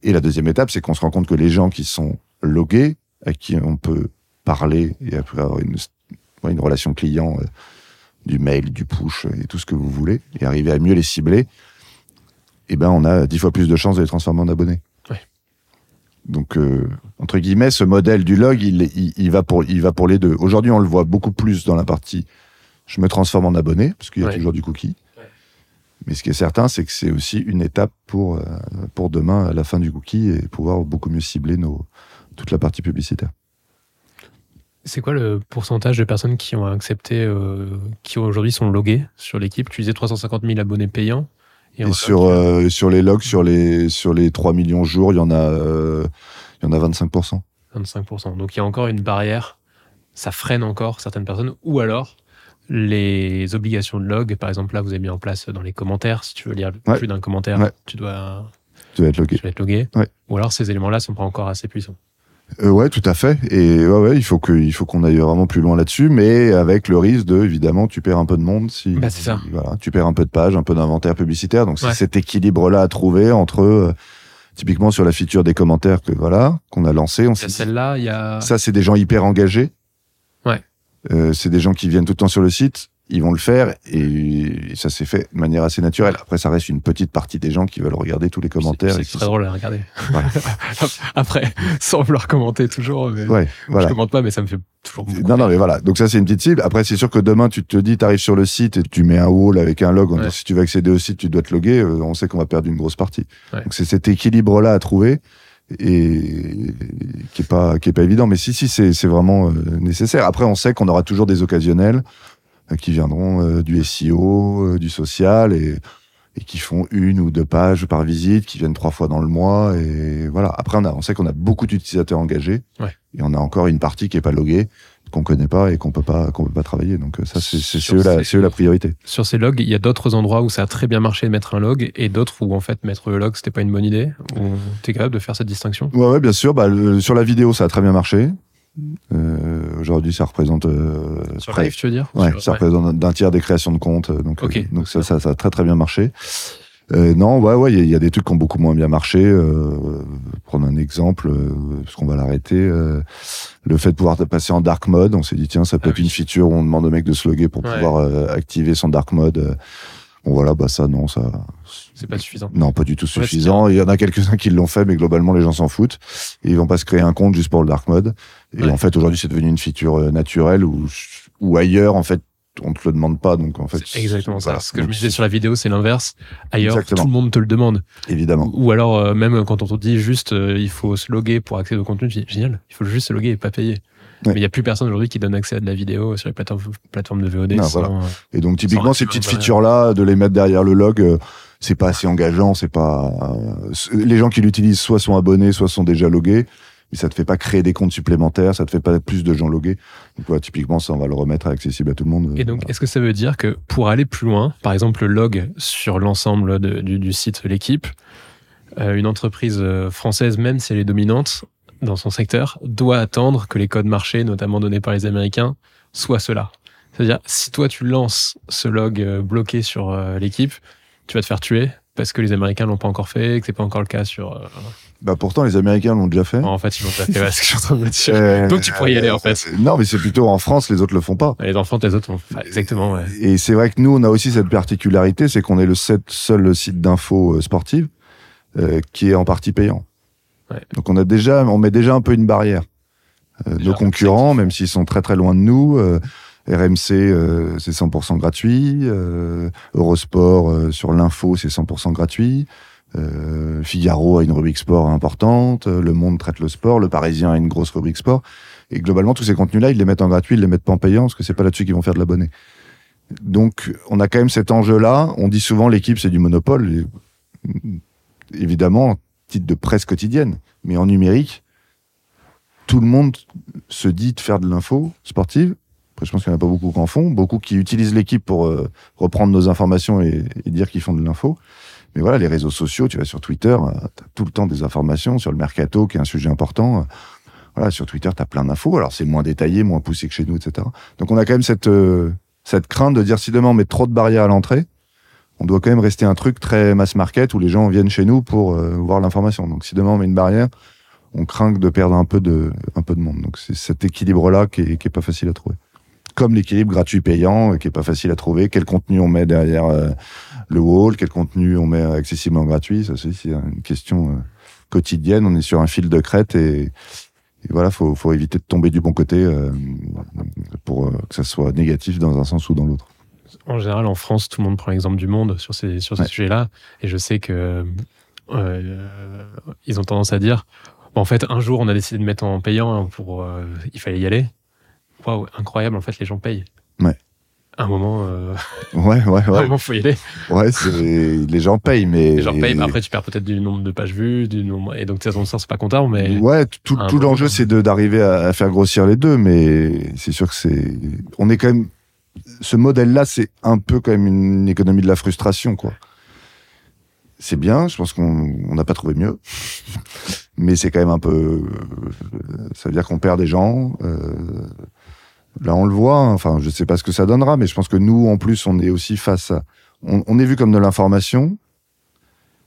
Et la deuxième étape, c'est qu'on se rend compte que les gens qui sont logués, à qui on peut parler et après avoir une, une relation client, euh, du mail, du push et tout ce que vous voulez, et arriver à mieux les cibler, eh ben on a dix fois plus de chances de les transformer en abonnés. Donc euh, entre guillemets, ce modèle du log, il, il, il va pour il va pour les deux. Aujourd'hui, on le voit beaucoup plus dans la partie je me transforme en abonné parce qu'il y a Ouais. toujours du cookie. Ouais. Mais ce qui est certain, c'est que c'est aussi une étape pour euh, pour demain à la fin du cookie et pouvoir beaucoup mieux cibler nos toute la partie publicitaire. C'est quoi le pourcentage de personnes qui ont accepté, euh, qui aujourd'hui sont loguées sur l'équipe? Tu disais 350 000 abonnés payants. Et, sur euh, sur les logs, sur les sur les 3 millions jours, il y en a euh, il y en a 25 25%. Donc il y a encore une barrière. Ça freine encore certaines personnes. Ou alors, les obligations de log, par exemple, là, vous avez mis en place dans les commentaires, si tu veux lire Ouais. plus d'un commentaire, Ouais. tu, dois, Tu vas être logué. tu vas être logué. Ouais. Ou alors, ces éléments-là sont pas encore assez puissants. Euh, ouais, tout à fait. Et ouais, ouais, il faut que, il faut qu'on aille vraiment plus loin là-dessus, mais avec le risque de, évidemment, tu perds un peu de monde si, Bah, c'est ça. voilà, tu perds un peu de pages, un peu d'inventaire publicitaire. Donc c'est cet équilibre-là à trouver entre, euh, typiquement sur la feature des commentaires que voilà, qu'on a lancé, on celle-là, il y a. ça c'est des gens hyper engagés. Ouais. Euh, c'est des gens qui viennent tout le temps sur le site, ils vont le faire et, ça s'est fait de manière assez naturelle. Après, ça reste une petite partie des gens qui veulent regarder tous les commentaires. C'est très sont- drôle à regarder. Voilà. Après, sans vouloir commenter toujours. Mais... Ouais, voilà. Je commente pas, mais ça me fait toujours beaucoup. Non, non, mais voilà. Donc ça, c'est une petite cible. Après, c'est sûr que demain, tu te dis, tu arrives sur le site et tu mets un wall avec un log. Ouais. Si tu veux accéder au site, tu dois te loguer. euh, On sait qu'on va perdre une grosse partie. Ouais. Donc c'est cet équilibre-là à trouver et qui est pas qui est pas évident. Mais si, si, c'est vraiment euh, nécessaire. Après, on sait qu'on aura toujours des occasionnels qui viendront euh, du SEO, euh, du social et et qui font une ou deux pages par visite, qui viennent trois fois dans le mois. Et voilà. Après, on, a, on sait qu'on a beaucoup d'utilisateurs engagés. Ouais. Et on a encore une partie qui est pas loguée, qu'on connaît pas et qu'on peut pas, qu'on peut pas travailler. Donc euh, ça, c'est c'est- eux, la- ces- c'est eux la priorité. Sur ces logs, il y a d'autres endroits où ça a très bien marché de mettre un log et d'autres où en fait mettre le log c'était pas une bonne idée? Où t'es capable de faire cette distinction? Ouais, ouais, bien sûr. Bah, le- sur la vidéo, ça a très bien marché. Euh, Aujourd'hui, ça représente euh, Sur live, tu veux dire Ouais, Sur- ça représente d'un tiers des créations de comptes. euh, Donc, euh, donc ça, ça, ça a très très bien marché. Euh, non, ouais, ouais, il y a- il y, a des trucs qui ont beaucoup moins bien marché. Euh, prendre un exemple, euh, parce qu'on va l'arrêter. euh, le fait de pouvoir passer en dark mode, on s'est dit tiens, ça peut Ah être oui. une feature où on demande au mec de se loguer pour Ouais. pouvoir activer son dark mode. Bon voilà, bah ça non, ça C'est pas suffisant. non, pas du tout suffisant. Il y en a quelques-uns qui l'ont fait, mais globalement, les gens s'en foutent. Et ils vont pas se créer un compte juste pour le dark mode. Et Ouais. en fait, aujourd'hui, c'est devenu une feature euh, naturelle ou, ou ailleurs, en fait, on te le demande pas. Donc, en fait. C'est exactement ça. voilà. Ce que je me disais sur la vidéo, c'est l'inverse. Ailleurs, Exactement. tout le monde te le demande. Évidemment. Ou alors, euh, même quand on te dit juste, euh, il faut se loguer pour accéder au contenu, tu dis, génial, il faut juste se loguer et pas payer. Ouais. Mais il n'y a plus personne aujourd'hui qui donne accès à de la vidéo sur les plateformes, plateformes de VOD. Non, sans, voilà. Et donc, typiquement, ces petites features-là, de les mettre derrière le log, euh, c'est pas assez engageant, c'est pas, les gens qui l'utilisent soit sont abonnés, soit sont déjà logués. Mais ça te fait pas créer des comptes supplémentaires, ça te fait pas plus de gens logués. Donc, typiquement, ça, on va le remettre accessible à tout le monde. Et donc, est-ce que ça veut dire que pour aller plus loin, par exemple le log sur l'ensemble du, du site L'équipe, euh, une entreprise euh, française, même si elle est dominante dans son secteur, doit attendre que les codes marché, notamment donnés par les Américains, soient ceux-là? C'est-à-dire, si toi tu lances ce log euh, bloqué sur l'équipe, tu vas te faire tuer parce que les Américains l'ont pas encore fait, que c'est pas encore le cas sur. euh, Bah, pourtant, les Américains l'ont déjà fait. En fait, ils l'ont déjà fait. c'est ce que je suis en train de me dire. Euh, Donc, tu pourrais y aller, en fait. euh, Non, mais c'est plutôt en France, les autres le font pas. Les enfants, les autres, ont- enfin, exactement. Ouais. Et c'est vrai que nous, on a aussi cette particularité, c'est qu'on est le seul- seul site d'infos euh, sportive euh, qui est en partie payant. Ouais. Donc on a déjà, on met déjà un peu une barrière. Nos concurrents, même s'ils sont très très loin de nous, RMC euh, c'est 100% gratuit, euh, Eurosport euh, sur l'info c'est 100% gratuit. Euh, Figaro a une rubrique sport importante, euh, Le Monde traite le sport, Le Parisien a une grosse rubrique sport. Et globalement, tous ces contenus-là, ils les mettent en gratuit, ils les mettent pas en payant, parce que c'est pas là-dessus qu'ils vont faire de l'abonné. Donc, on a quand même cet enjeu-là. On dit souvent l'équipe, c'est du monopole. Et, mm, évidemment, titre de presse quotidienne. Mais en numérique, tout le monde se dit de faire de l'info sportive. Je pense qu'il n'y en a pas beaucoup qui en font. Beaucoup qui utilisent l'équipe pour euh, reprendre nos informations et, dire qu'ils font de l'info. Mais voilà, les réseaux sociaux, tu vas sur Twitter, tu as tout le temps des informations sur le mercato, qui est un sujet important. Euh, Voilà, sur Twitter, tu as plein d'infos. Alors, c'est moins détaillé, moins poussé que chez nous, etc. Donc, on a quand même cette, euh, cette crainte de dire si demain on met trop de barrières à l'entrée, on doit quand même rester un truc très mass market où les gens viennent chez nous pour euh, voir l'information. Donc, si demain on met une barrière, on craint de perdre un peu de, un peu de monde. Donc, c'est cet équilibre-là qui est, qui est pas facile à trouver. Comme l'équilibre gratuit-payant, euh, qui est pas facile à trouver. Quel contenu on met derrière euh, le wall, quel contenu on met accessiblement gratuit? Ça, c'est une question euh, quotidienne. On est sur un fil de crête et, et voilà, faut, faut éviter de tomber du bon côté pour que ça soit négatif dans un sens ou dans l'autre. En général, en France, tout le monde prend l'exemple du monde sur ces, sur ces Ouais. sujets-là. Et je sais que euh, ils ont tendance à dire bon, en fait, un jour, on a décidé de mettre en payant pour. euh, il fallait y aller. Waouh, incroyable, en fait, les gens payent. Ouais. À un moment, euh, Ouais, ouais, à un ouais. moment, faut y aller. ouais les gens payent, mais Les gens payent, mais après, tu perds peut-être du nombre de pages vues, du nombre, et donc, de toute façon, c'est pas comptable, mais. Ouais, tout, tout l'enjeu, euh, c'est d'arriver à, à faire grossir les deux, mais c'est sûr que c'est. On est quand même. Ce modèle-là, c'est un peu quand même une économie de la frustration, quoi. C'est bien, je pense qu'on on n'a pas trouvé mieux. Mais c'est quand même un peu. Ça veut dire qu'on perd des gens. euh, Là, on le voit. hein. Enfin, je sais pas ce que ça donnera, mais je pense que nous, en plus, on est aussi face à. On, on est vu comme de l'information,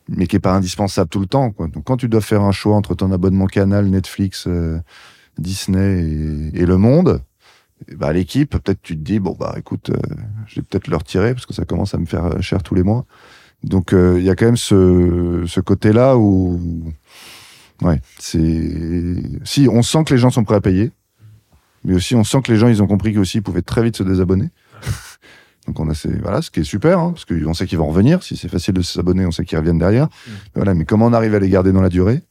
mais qui est pas indispensable tout le temps. Quoi. Donc, quand tu dois faire un choix entre ton abonnement Canal, Netflix, euh, Disney et, et Le Monde, bah, l'équipe, peut-être tu te dis bon bah écoute, euh, je vais peut-être le retirer parce que ça commence à me faire euh, cher tous les mois. Donc il y a quand même ce, ce côté-là où ouais, c'est si on sent que les gens sont prêts à payer, mais aussi on sent que les gens ils ont compris qu'aussi ils pouvaient très vite se désabonner. Donc on a ces, voilà, ce qui est super, hein, parce qu'on sait qu'ils vont revenir. Si c'est facile de s'abonner, on sait qu'ils reviennent derrière. Voilà, mais comment on arrive à les garder dans la durée?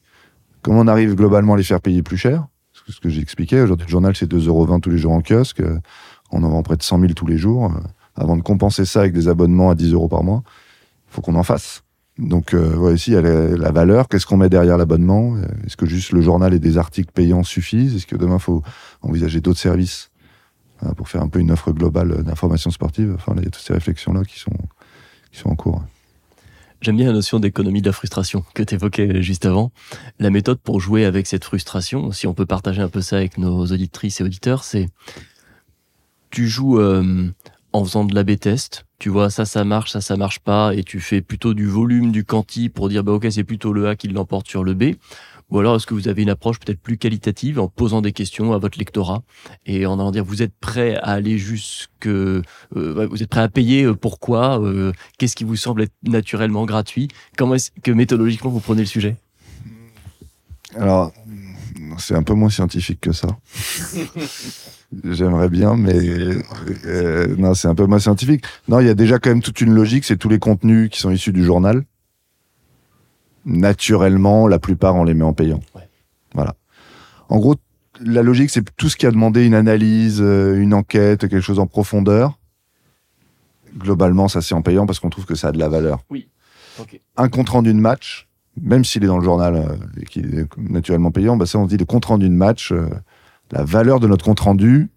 Comment on arrive globalement à les faire payer plus cher? Que ce que j'expliquais, aujourd'hui le journal c'est 2,20€ tous les jours en kiosque, on en vend près de 100 000 tous les jours. euh, Avant de compenser ça avec des abonnements à 10 euros par mois, faut qu'on en fasse. Donc euh, ici il la, valeur. Qu'est-ce qu'on met derrière l'abonnement? Est-ce que juste le journal et des articles payants suffisent? Est-ce que demain faut envisager d'autres services hein, pour faire un peu une offre globale d'information sportive? Enfin, il y a toutes ces réflexions là qui sont qui sont en cours. J'aime bien la notion d'économie de la frustration que tu évoquais juste avant. La méthode pour jouer avec cette frustration, si on peut partager un peu ça avec nos auditrices et auditeurs, c'est tu joues euh, en faisant de l'A-B test. Tu vois, ça, ça marche, ça, ça marche pas, et tu fais plutôt du volume, du quanti pour dire, bah, ok, c'est plutôt le A qui l'emporte sur le B. Ou alors, est-ce que vous avez une approche peut-être plus qualitative en posant des questions à votre lectorat et en allant dire, vous êtes prêt à aller jusque, euh, vous êtes prêt à payer, euh, pourquoi, euh, qu'est-ce qui vous semble être naturellement gratuit? Comment est-ce que méthodologiquement vous prenez le sujet? Alors, c'est un peu moins scientifique que ça. J'aimerais bien, mais euh, non, c'est un peu moins scientifique. Non, il y a déjà quand même toute une logique, c'est tous les contenus qui sont issus du journal. Naturellement, la plupart, on les met en payant. Ouais. Voilà. En gros, la logique, c'est tout ce qui a demandé une analyse, euh, une enquête, quelque chose en profondeur. Globalement, ça c'est en payant parce qu'on trouve que ça a de la valeur. Ok. Un compte rendu de match, même s'il est dans le journal euh, et qui est naturellement payant, bah ça on dit le compte rendu de match, euh, la valeur de notre compte rendu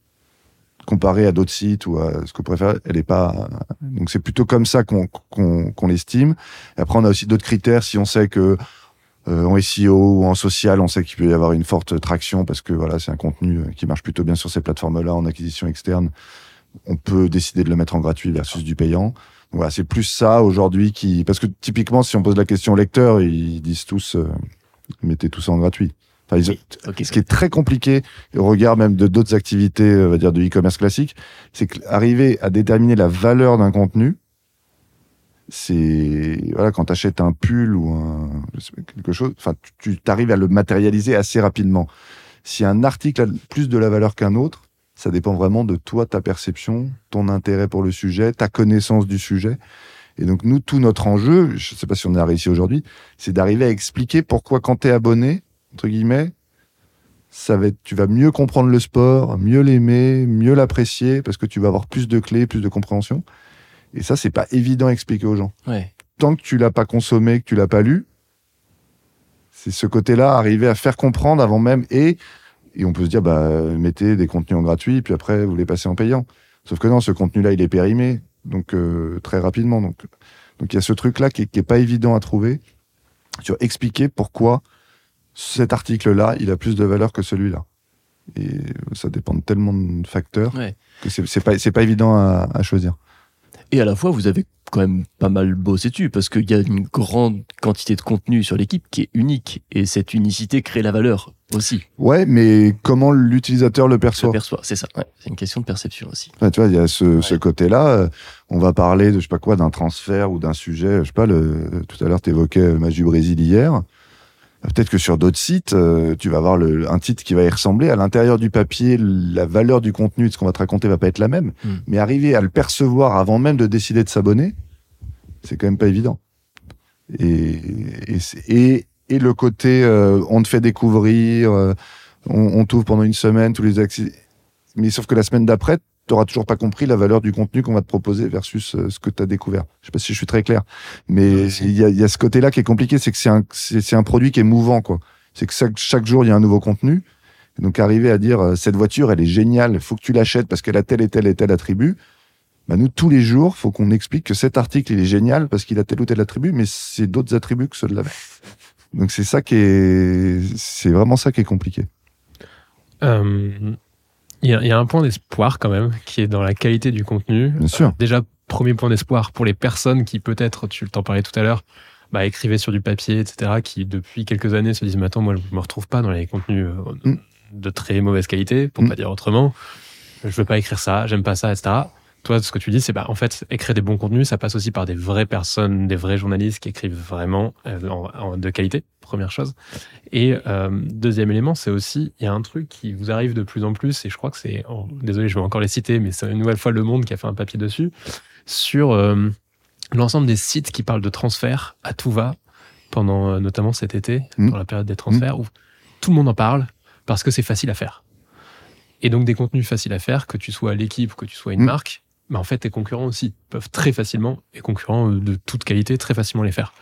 comparé à d'autres sites ou à ce que vous préférez, elle est pas. Donc c'est plutôt comme ça qu'on l'estime. Après on a aussi d'autres critères si on sait que euh, en SEO ou en social, on sait qu'il peut y avoir une forte traction parce que voilà c'est un contenu euh, qui marche plutôt bien sur ces plateformes-là en acquisition externe. On peut décider de le mettre en gratuit versus du payant. Voilà, c'est plus ça aujourd'hui qui parce que typiquement si on pose la question au lecteur, ils disent tous euh, mettez tout ça en gratuit. Enfin, ils- Oui, ce qui est très compliqué au regard même de d'autres activités, euh, on va dire de e-commerce classique, c'est qu'arriver à déterminer la valeur d'un contenu, c'est voilà quand tu achètes un pull ou un je sais pas, quelque chose, enfin tu t'arrives à le matérialiser assez rapidement. Si un article a plus de la valeur qu'un autre, ça dépend vraiment de toi, ta perception, ton intérêt pour le sujet, ta connaissance du sujet. Et donc nous, tout notre enjeu, je sais pas si on a réussi aujourd'hui, c'est d'arriver à expliquer pourquoi quand tu es abonné, entre guillemets, ça va être, tu vas mieux comprendre le sport, mieux l'aimer, mieux l'apprécier, parce que tu vas avoir plus de clés, plus de compréhension. Et ça, c'est pas évident à expliquer aux gens. Ouais. Tant que tu l'as pas consommé, que tu l'as pas lu, c'est ce côté-là, arriver à faire comprendre avant même, et, et on peut se dire, bah, mettez des contenus en gratuit, puis après, vous les passez en payant. Sauf que non, ce contenu-là, il est périmé, donc euh, très rapidement. Donc, donc il y a ce truc-là qui, est- qui est pas évident à trouver, sur expliquer pourquoi cet article-là, il a plus de valeur que celui-là. Et ça dépend de tellement de facteurs Ouais. que c'est pas, pas évident à, à choisir. Et à la fois, vous avez quand même pas mal bossé dessus parce qu'il y a une grande quantité de contenu sur l'équipe qui est unique et cette unicité crée la valeur aussi. Ouais, mais comment l'utilisateur le perçoit perçois, c'est ça. Ouais, c'est une question de perception aussi. Enfin, tu vois, il y a ce, ce Ouais. côté-là. euh, On va parler de, je sais pas quoi, d'un transfert ou d'un sujet. Je sais pas, le, tout à l'heure, tu évoquais le match du Brésil hier. Peut-être que sur d'autres sites, euh, tu vas avoir le, un titre qui va y ressembler. À l'intérieur du papier, la valeur du contenu de ce qu'on va te raconter va pas être la même. Hmm. Mais arriver à le percevoir avant même de décider de s'abonner, c'est quand même pas évident. Et, et, et, et le côté, euh, on te fait découvrir, euh, on, on t'ouvre pendant une semaine tous les accès. Mais sauf que la semaine d'après, tu n'auras toujours pas compris la valeur du contenu qu'on va te proposer versus euh, ce que tu as découvert. Je sais pas si je suis très clair, mais il y a, il y a ce côté-là qui est compliqué, c'est que c'est un, c'est c'est un produit qui est mouvant, quoi. C'est que chaque, chaque jour, il y a un nouveau contenu. Et donc, arriver à dire, cette voiture, elle est géniale, il faut que tu l'achètes parce qu'elle a tel et tel et tel attribut. Bah, nous, tous les jours, faut qu'on explique que cet article, il est génial parce qu'il a tel ou tel attribut, mais c'est d'autres attributs que ceux de la. Donc, c'est ça qui est, c'est vraiment ça qui est compliqué. Euh, Il y, a- il y a un point d'espoir quand même qui est dans la qualité du contenu. Bien sûr. Déjà, premier point d'espoir pour les personnes qui peut-être, tu t'en parlais tout à l'heure, bah, écrivaient sur du papier, etc., qui depuis quelques années se disent, mais attends, moi je me retrouve pas dans les contenus euh, Mm. de très mauvaise qualité, pour Mm. pas dire autrement. Je veux pas écrire ça, j'aime pas ça, etc. Toi, ce que tu dis, c'est bah, en fait, écrire des bons contenus, ça passe aussi par des vraies personnes, des vrais journalistes qui écrivent vraiment euh, en- en- de qualité, première chose. Et euh, deuxième élément, c'est aussi, il y a un truc qui vous arrive de plus en plus, et je crois que c'est, oh, désolé, je vais encore les citer, mais c'est une nouvelle fois Le Monde qui a fait un papier dessus, sur euh, l'ensemble des sites qui parlent de transfert à tout va, pendant notamment cet été, Mm. dans la période des transferts, où tout le monde en parle parce que c'est facile à faire. Et donc des contenus faciles à faire, que tu sois l'équipe, que tu sois une Mm. marque, mais en fait, tes concurrents aussi peuvent très facilement, et concurrents de toute qualité, très facilement les faire.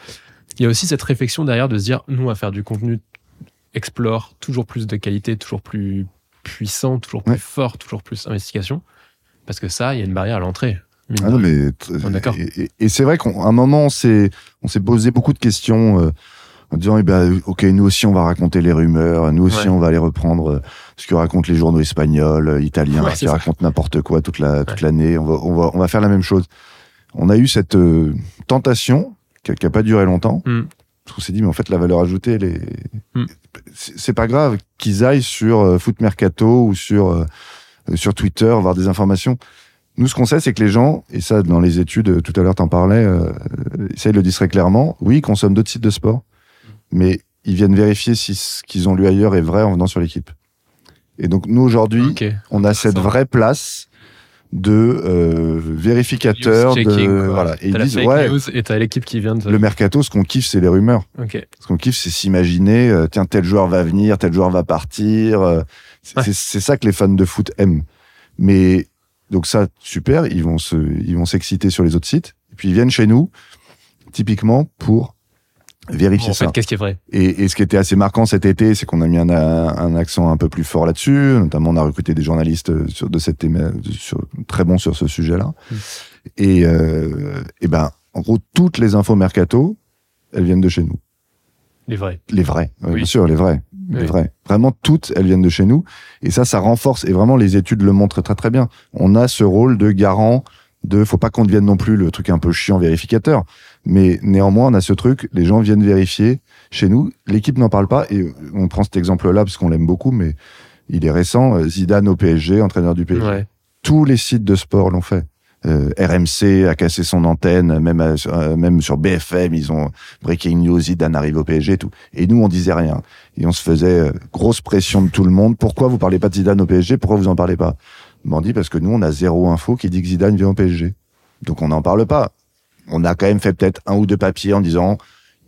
Il y a aussi cette réflexion derrière de se dire, nous, à faire du contenu explore, toujours plus de qualité, toujours plus puissant, toujours plus Ouais. fort, toujours plus investigation. Parce que ça, il y a une barrière à l'entrée. Ah non, mais t- On est d'accord. Et, c'est vrai qu'à un moment, on s'est, on s'est posé beaucoup de questions euh, en disant, eh ben, ok, nous aussi, on va raconter les rumeurs, nous aussi, Ouais. on va aller reprendre euh, ce que racontent les journaux espagnols, euh, italiens, Ouais, qui racontent n'importe quoi toute la toute Ouais. l'année. On va, on va, on va faire la même chose. On a eu cette euh, tentation qui a, qui a pas duré longtemps. Mm. Parce qu'on s'est dit, mais en fait, la valeur ajoutée, elle est... Mm. c'est pas grave qu'ils aillent sur euh, Foot Mercato ou sur euh, sur Twitter voir des informations. Nous, ce qu'on sait, c'est que les gens, et ça, dans les études, tout à l'heure, t'en parlais, euh, ça, ils le disent très clairement, oui, ils consomment d'autres sites de sport, mais ils viennent vérifier si ce qu'ils ont lu ailleurs est vrai en venant sur l'équipe. Et donc, nous, aujourd'hui, on a cette vraie place de euh, vérificateur, de, voilà. Et ils disent, ouais, news et t'as l'équipe qui vient de. le mercato, ce qu'on kiffe, c'est les rumeurs. Ok. Ce qu'on kiffe, c'est s'imaginer, euh, tiens, tel joueur va venir, tel joueur va partir. euh, c'est Ouais. c'est- c'est ça que les fans de foot aiment. Mais donc ça, super, ils vont se, ils vont s'exciter sur les autres sites. Et puis ils viennent chez nous, typiquement pour vérifier en ça. qu'est-ce qui est vrai? Et, et ce qui était assez marquant cet été, c'est qu'on a mis un, un accent un peu plus fort là-dessus. Notamment, on a recruté des journalistes euh, sur, de cette thème, sur, très bons sur ce sujet-là. Mm. Et, euh, et ben, en gros, toutes les infos mercato, elles viennent de chez nous. Les vrais. Les vrais, Oui. bien sûr, les vrais, les Oui. vrais. Vraiment toutes, elles viennent de chez nous. Et ça, ça renforce. Et vraiment, les études le montrent très très bien. On a ce rôle de garant. De, faut pas qu'on devienne non plus le truc un peu chiant vérificateur, mais néanmoins on a ce truc. Les gens viennent vérifier chez nous. L'équipe n'en parle pas et on prend cet exemple-là parce qu'on l'aime beaucoup, mais il est récent. euh, Zidane au PSG, entraîneur du PSG Ouais. tous les sites de sport l'ont fait. Euh, RMC a cassé son antenne, même euh, même sur BFM, ils ont breaking news, Zidane arrive au PSG et tout. Et nous, on disait rien. Et on se faisait euh, grosse pression de tout le monde. Pourquoi vous parlez pas de Zidane au PSG Pourquoi vous en parlez pas? On dit parce que nous, on a zéro info qui dit que Zidane vient au PSG. Donc on n'en parle pas. On a quand même fait peut-être un ou deux papiers en disant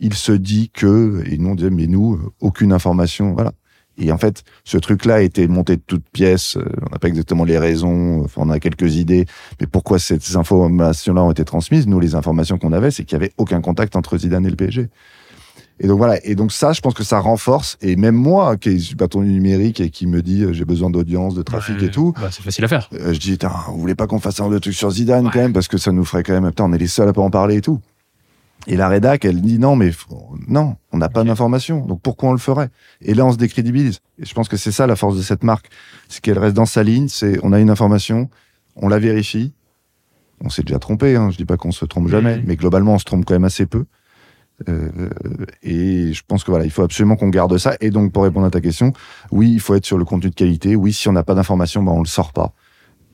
il se dit que et nous on disait mais nous euh, aucune information voilà. Et en fait, ce truc-là a été monté de toutes pièces. Euh, On n'a pas exactement les raisons. Enfin, on a quelques idées. Mais pourquoi ces informations-là ont été transmises? Nous, les informations qu'on avait, c'est qu'il y avait aucun contact entre Zidane et le PSG. Et donc voilà. Et donc ça, je pense que ça renforce. Et même moi, qui suis patron du numérique et qui me dit euh, j'ai besoin d'audience, de trafic Ouais. et tout, Bah, c'est facile à faire. euh, je dis, vous voulez pas qu'on fasse un deux trucs sur Zidane Ouais. quand même, parce que ça nous ferait quand même, putain, on est les seuls à pas en parler et tout. Et la rédac, elle dit non, mais faut- non, on n'a pas Ok. d'informations. Donc pourquoi on le ferait? Et là, on se décrédibilise. Et je pense que c'est ça la force de cette marque, c'est qu'elle reste dans sa ligne. C'est on a une information, on la vérifie. On s'est déjà trompé. Hein, je dis pas qu'on se trompe jamais, mais globalement, on se trompe quand même assez peu. Euh, et je pense que voilà, il faut absolument qu'on garde ça. Et donc, pour répondre à ta question, oui, il faut être sur le contenu de qualité. Oui, si on n'a pas d'informations, ben on le sort pas.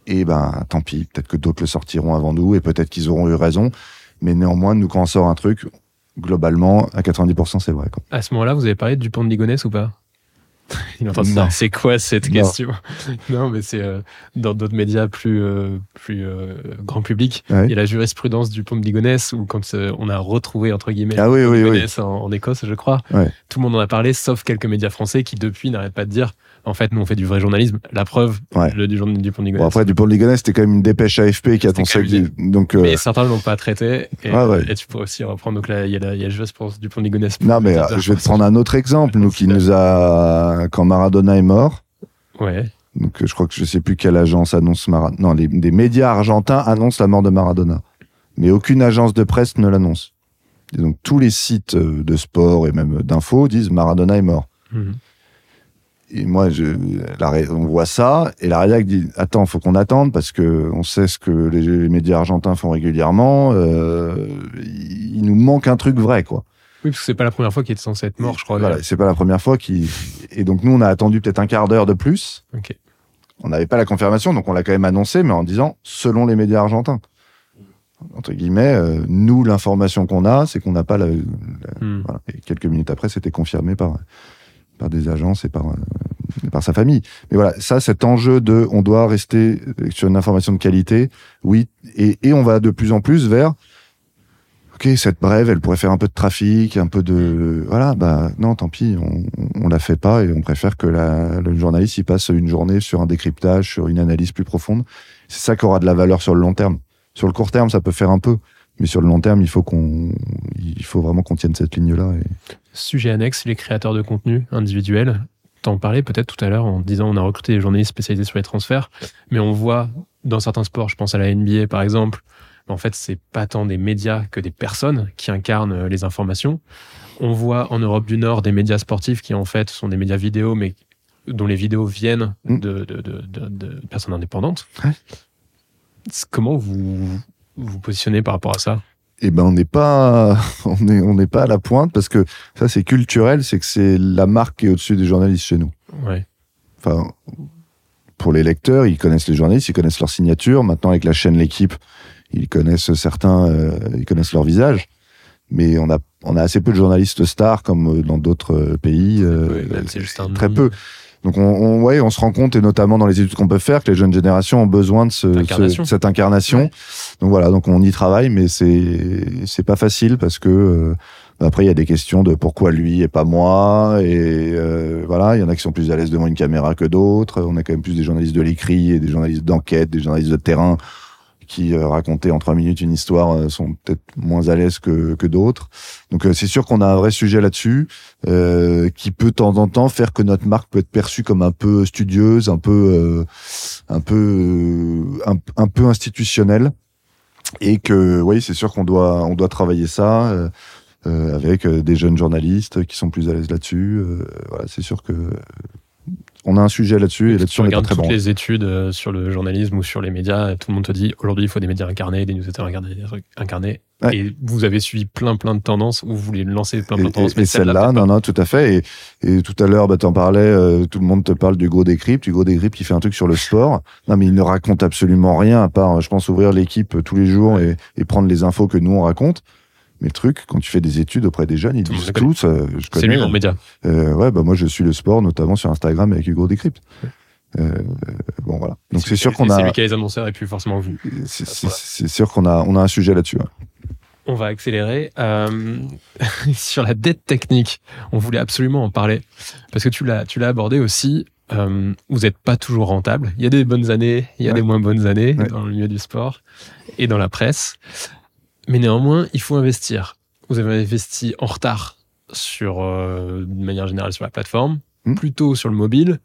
Et ben, tant pis. Peut-être que d'autres le sortiront avant nous, et peut-être qu'ils auront eu raison. Mais néanmoins, nous, quand on sort un truc, globalement, à 90%, c'est vrai. À ce moment-là, vous avez parlé du pont de Ligonnès ou pas? Il entend ça. C'est quoi cette Non. question? Non, mais c'est euh, dans d'autres médias plus, euh, plus euh, grand public. Ouais. Il y a la jurisprudence du pont de Ligonnès où quand euh, on a retrouvé entre guillemets Ah oui, le pont de oui, en, en Écosse, je crois. Ouais. Tout le monde en a parlé, sauf quelques médias français qui depuis n'arrêtent pas de dire en fait, nous on fait du vrai journalisme. La preuve, Ouais. le du, du pont de Ligonnès. Bon, après, du pont de Ligonnès, c'était quand même une dépêche AFP qui a C'était ton sac. quand même du- Donc, euh, mais certains ne l'ont pas traité. Et, Ouais, ouais. et tu pourrais aussi reprendre. Donc là, il y a y a la jurisprudence du pont de Ligonnès. non, mais euh, je vais te prendre un autre exemple. Nous, qui nous a, quand Maradona est mort, Ouais. donc euh, je crois que je sais plus quelle agence annonce Maradona. Non, les, des médias argentins annoncent la mort de Maradona. Mais aucune agence de presse ne l'annonce. Et donc, tous les sites de sport et même d'infos disent Maradona est mort. Mhm. Et moi, je, la, ré- on voit ça, et la rédac dit Attends, faut qu'on attende parce que on sait ce que les, les médias argentins font régulièrement. euh, il, il nous manque un truc vrai, quoi. Oui, parce que c'est pas la première fois qu'il était censé être mort, je crois. Voilà, c'est pas la première fois qu'il. Et donc, nous, on a attendu peut-être un quart d'heure de plus. On n'avait pas la confirmation, donc on l'a quand même annoncé, mais en disant selon les médias argentins. Entre guillemets, euh, nous, l'information qu'on a, c'est qu'on n'a pas la. la- Hmm. voilà. Et quelques minutes après, c'était confirmé par, par des agences et par, euh, par sa famille. Mais voilà, ça, cet enjeu de on doit rester sur une information de qualité, oui, et, et on va de plus en plus vers. Ok, cette brève, elle pourrait faire un peu de trafic, un peu de voilà, bah non, tant pis, on, on la fait pas et on préfère que la, le journaliste il passe une journée sur un décryptage, sur une analyse plus profonde. C'est ça qui aura de la valeur sur le long terme. Sur le court terme, ça peut faire un peu, mais sur le long terme, il faut qu'on, il faut vraiment qu'on tienne cette ligne-là. Sujet annexe, les créateurs de contenu individuels. T'en parlais peut-être tout à l'heure en disant on a recruté des journalistes spécialisés sur les transferts, mais on voit dans certains sports, je pense à la NBA par exemple, en fait c'est pas tant des médias que des personnes qui incarnent les informations. On voit en Europe du Nord des médias sportifs qui en fait sont des médias vidéo, mais dont les vidéos viennent Mm. de, de, de, de- de personnes indépendantes. Ouais. Comment vous vous positionnez par rapport à ça? Eh ben, on n'est pas, on est, on n'est pas à la pointe parce que ça, c'est culturel, c'est que c'est la marque qui est au-dessus des journalistes chez nous. Ouais. Enfin, pour les lecteurs, ils connaissent les journalistes, ils connaissent leur signature. Maintenant, avec la chaîne L'équipe, ils connaissent certains, euh, ils connaissent leur visage. Mais on a, on a assez peu de journalistes stars comme euh, dans d'autres euh, pays. euh, c'est juste un très nom. peu. Donc on, on, ouais, on se rend compte, et notamment dans les études qu'on peut faire, que les jeunes générations ont besoin de ce, cette incarnation. Donc voilà, donc on y travaille, mais c'est c'est pas facile parce que euh, après il y a des questions de pourquoi lui et pas moi, et euh, voilà, il y en a qui sont plus à l'aise devant une caméra que d'autres. On a quand même plus des journalistes de l'écrit et des journalistes d'enquête, des journalistes de terrain qui euh, raconter en trois minutes une histoire euh, sont peut-être moins à l'aise que, que d'autres. Donc euh, c'est sûr qu'on a un vrai sujet là-dessus qui peut de temps en temps faire que notre marque peut être perçue comme un peu studieuse, un peu un peu un, peu institutionnelle et que oui c'est sûr qu'on doit on doit travailler ça avec des jeunes journalistes qui sont plus à l'aise là-dessus. Voilà c'est sûr que on a un sujet là-dessus et Tu là-dessus on pas regardes très toutes bon. les études euh, sur le journalisme ou sur les médias, tout le monde te dit aujourd'hui il faut des médias incarnés, des newsletters incarnés, des trucs incarnés. Ouais. Et vous avez suivi plein plein de tendances, ou vous voulez lancer plein plein de tendances, et- et celle-là, non, non, tout à fait. Et, et tout à l'heure, bah, t'en parlais, euh, tout le monde te parle du gros décrypte, du gros décrypte qui fait un truc sur le sport. Non, mais il ne raconte absolument rien à part, je pense, ouvrir l'équipe tous les jours et, et prendre les infos que nous on raconte. Mais le truc, quand tu fais des études auprès des jeunes, ils disent tous, euh, C'est lui mon média. euh, ouais, bah moi je suis le sport, notamment sur Instagram avec Hugo Décrypte. Euh, bon voilà. Donc c'est sûr qu'on C'est a, lui qui a les annonceurs et puis forcément vous. c'est c'est- c'est sûr qu'on a, on a un sujet là-dessus. ouais. On va accélérer. Euh, sur la dette technique, on voulait absolument en parler. Parce que tu l'as, tu l'as abordé aussi. euh, vous n'êtes pas toujours rentable. Il y a des bonnes années, il y a Ouais. des moins bonnes années Ouais. dans le milieu du sport et dans la presse. Mais néanmoins, il faut investir. Vous avez investi en retard sur, euh, de manière générale sur la plateforme, Hmm. plutôt sur le mobile.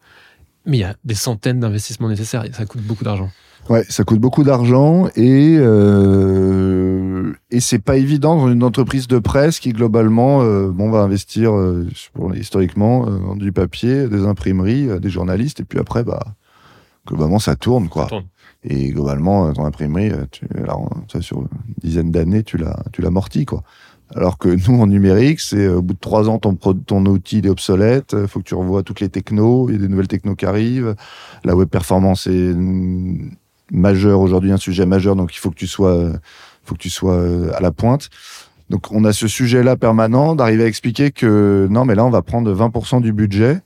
Mais il y a des centaines d'investissements nécessaires et ça coûte beaucoup d'argent. Ouais, ça coûte beaucoup d'argent et euh, et c'est pas évident dans une entreprise de presse qui globalement euh, bon va investir euh, pour- historiquement dans du papier, des imprimeries, des journalistes et puis après bah globalement ça tourne quoi. Ça tourne. Et globalement euh, ton imprimerie euh, tu, alors, sur une dizaine d'années tu l'as tu l'amortis quoi. Alors que nous en numérique c'est euh, au bout de trois ans ton ton outil il est obsolète, il faut que tu revoies toutes les technos, il y a des nouvelles technos qui arrivent, la web performance est mm, majeur aujourd'hui, un sujet majeur, donc il faut que tu sois, faut que tu sois à la pointe. Donc on a ce sujet-là permanent d'arriver à expliquer que non, mais là on va prendre 20% du budget.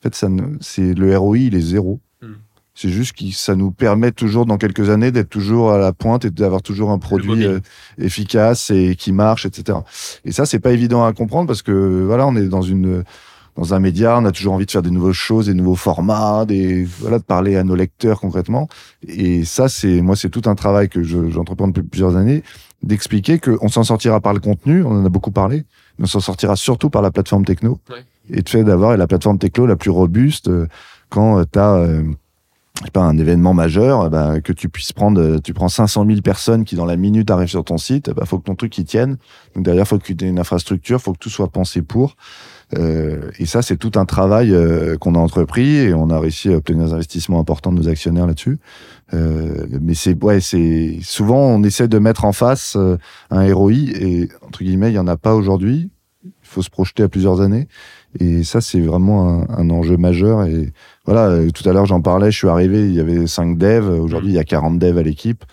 En fait, ça, c'est le ROI, il est zéro. C'est juste que ça nous permet toujours dans quelques années d'être toujours à la pointe et d'avoir toujours un produit euh, efficace et qui marche, etc. Et ça, c'est pas évident à comprendre parce que voilà, on est dans une dans un média, on a toujours envie de faire des nouvelles choses, des nouveaux formats, des voilà, de parler à nos lecteurs concrètement. Et ça, c'est moi, c'est tout un travail que je- j'entreprends depuis plusieurs années, d'expliquer qu'on s'en sortira par le contenu, on en a beaucoup parlé, mais on s'en sortira surtout par la plateforme techno. Ouais. Et de fait d'avoir la plateforme techno la plus robuste euh, quand tu as pas un événement majeur, bah, que tu puisses prendre, euh, tu prends 500 000 personnes qui dans la minute arrivent sur ton site, bah, faut que ton truc y tienne. Donc derrière, faut que tu aies une infrastructure, faut que tout soit pensé pour. Euh, et ça, c'est tout un travail euh, qu'on a entrepris et on a réussi à obtenir des investissements importants de nos actionnaires là-dessus. Euh, mais c'est ouais, c'est souvent on essaie de mettre en face euh, un ROI et entre guillemets, il y en a pas aujourd'hui. Il faut se projeter à plusieurs années. Et ça, c'est vraiment un, un enjeu majeur. Et voilà, tout à l'heure, j'en parlais, je suis arrivé, il y avait 5 devs. Aujourd'hui, il y a 40 devs à l'équipe.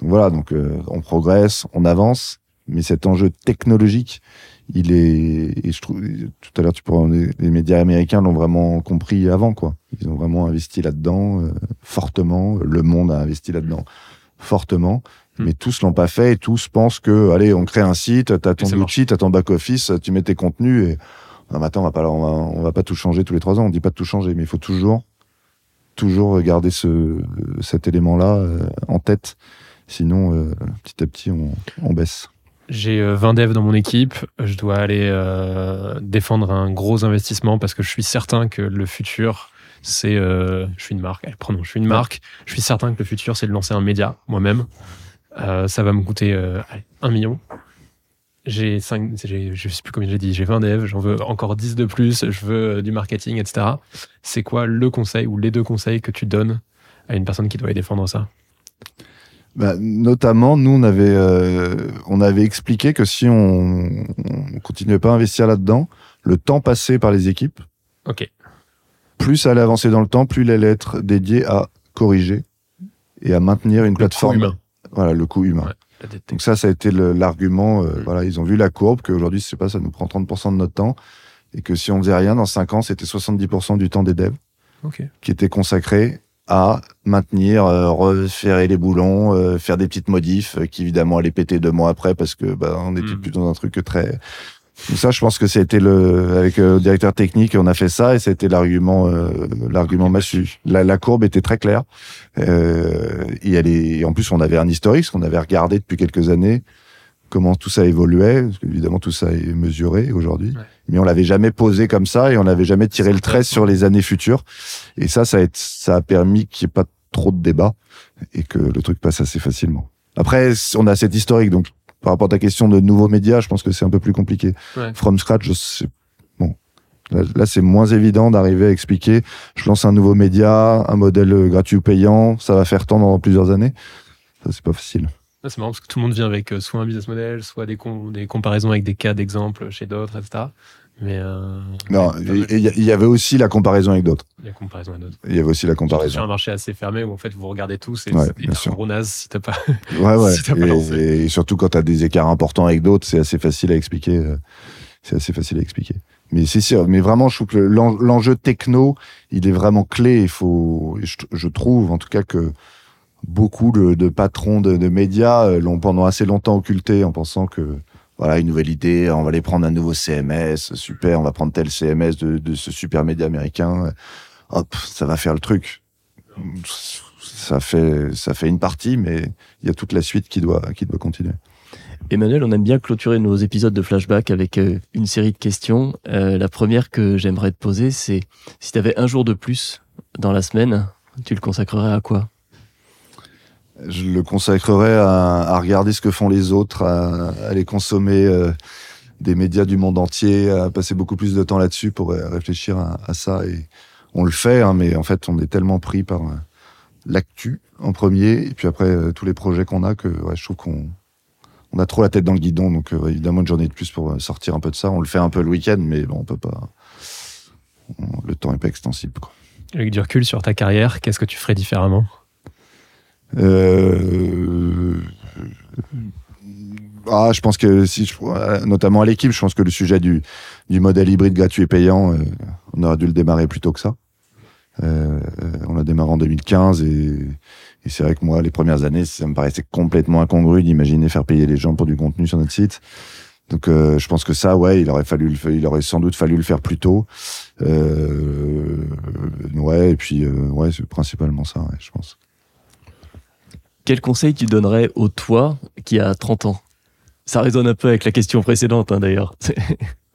Donc voilà, donc euh, on progresse, on avance. Mais cet enjeu technologique, il est, et je trouve, tout à l'heure, tu les, médias américains l'ont vraiment compris avant, quoi. Ils ont vraiment investi là-dedans, euh, fortement. Le monde a investi là-dedans, fortement. Hmm. Mais tous l'ont pas fait et tous pensent que, allez, on crée un site, t'as ton outil, t'as ton back-office, tu mets tes contenus et, non, mais attends, on va pas, on va, on va pas tout changer tous les trois ans. On dit pas de tout changer, mais il faut toujours toujours garder ce, cet élément-là en tête. Sinon, petit à petit, on, on baisse. J'ai 20 devs dans mon équipe. Je dois aller défendre un gros investissement parce que je suis certain que le futur, c'est. je suis une marque. Allez, prenons, je suis une marque. Je suis certain que le futur, c'est de lancer un média moi-même. ça va me coûter allez, 1 million j'ai 5, je sais plus combien j'ai dit, j'ai 20 devs, j'en veux encore 10 de plus, je veux euh, du marketing, etc. C'est quoi le conseil ou les deux conseils que tu donnes à une personne qui doit y défendre ça? Bah, notamment, nous, on avait, euh, on avait expliqué que si on, on continuait pas à investir là-dedans, le temps passé par les équipes, ok, plus ça allait avancer dans le temps, plus il allait être dédié à corriger et à maintenir une le plateforme. coût humain. Voilà, le coût humain. Ouais. Donc ça, ça a été l'argument. euh, voilà, ils ont vu la courbe qu'aujourd'hui, je sais pas, ça nous prend 30% de notre temps et que si on faisait rien dans 5 ans, c'était 70% du temps des devs qui était consacré à maintenir, euh, refaire les boulons, euh, faire des petites modifs qui évidemment allaient péter deux mois après parce que bah, on était Mm. plus dans un truc très. Donc ça, je pense que c'était le avec euh, le directeur technique, on a fait ça et c'était l'argument, euh, l'argument massu. La, la courbe était très claire. Euh, et elle est, et en plus, on avait un historique, qu'on avait regardé depuis quelques années comment tout ça évoluait. Parce qu'évidemment, tout ça est mesuré aujourd'hui, Ouais. mais on l'avait jamais posé comme ça et on n'avait jamais tiré le trait sur les années futures. Et ça, ça a, ça a permis qu'il n'y ait pas trop de débat et que le truc passe assez facilement. Après, on a cet historique, donc par rapport à ta question de nouveaux médias, je pense que c'est un peu plus compliqué. Ouais. From scratch, je sais, là, c'est moins évident d'arriver à expliquer. Je lance un nouveau média, un modèle euh, gratuit ou payant, ça va faire tant dans plusieurs années. Ça, c'est pas facile. Ah, C'est marrant parce que tout le monde vient avec euh, soit un business model, soit des, com- des comparaisons avec des cas d'exemple chez d'autres, etc. Mais euh, Non, y, il y avait aussi la comparaison avec d'autres. La comparaison à d'autres. Il y avait aussi la Sur comparaison. un marché assez fermé où en fait vous regardez tous et Ouais, c'est un gros naze si t'as pas. Ouais, ouais. Si pas et, lancé. et surtout quand tu as des écarts importants avec d'autres, c'est assez facile à expliquer. euh, C'est assez facile à expliquer. Mais c'est sûr. Mais vraiment, je trouve que l'en- l'enjeu techno, il est vraiment clé. Il faut, je, trouve, en tout cas, que beaucoup de, de patrons de, de médias euh, l'ont pendant assez longtemps occulté en pensant que voilà une nouvelle idée, on va aller prendre un nouveau CMS, super, on va prendre tel CMS de, de ce super média américain, hop, ça va faire le truc. Ça fait, ça fait une partie, mais il y a toute la suite qui doit, qui doit continuer. Emmanuel, on aime bien clôturer nos épisodes de flashback avec euh, une série de questions. Euh, la première que j'aimerais te poser, c'est si tu avais un jour de plus dans la semaine, tu le consacrerais à quoi? Je le consacrerai à, à regarder ce que font les autres, à, à aller consommer euh, des médias du monde entier, à passer beaucoup plus de temps là-dessus pour réfléchir à, à ça. Et on le fait, hein, mais en fait, on est tellement pris par euh, l'actu en premier, et puis après euh, tous les projets qu'on a que ouais, je trouve qu'on on a trop la tête dans le guidon. Donc euh, évidemment, une journée de plus pour sortir un peu de ça. On le fait un peu le week-end, mais bon, on peut pas. on- le temps est pas extensible. Quoi. Avec du recul sur ta carrière, qu'est-ce que tu ferais différemment? Euh, Ah, je pense que si, je- notamment à l'équipe, je pense que le sujet du, du modèle hybride gratuit et payant, euh, on aurait dû le démarrer plus tôt que ça. Euh, on l'a démarré en 2015 et, et c'est vrai que moi, les premières années, ça me paraissait complètement incongru d'imaginer faire payer les gens pour du contenu sur notre site. Donc, euh, je pense que ça, ouais, il aurait fallu, le il aurait sans doute fallu le faire plus tôt. Euh, ouais, et puis, euh, ouais, c'est principalement ça, ouais, je pense. Quel conseil tu donnerais au toi qui a 30 ans? Ça résonne un peu avec la question précédente, hein, d'ailleurs.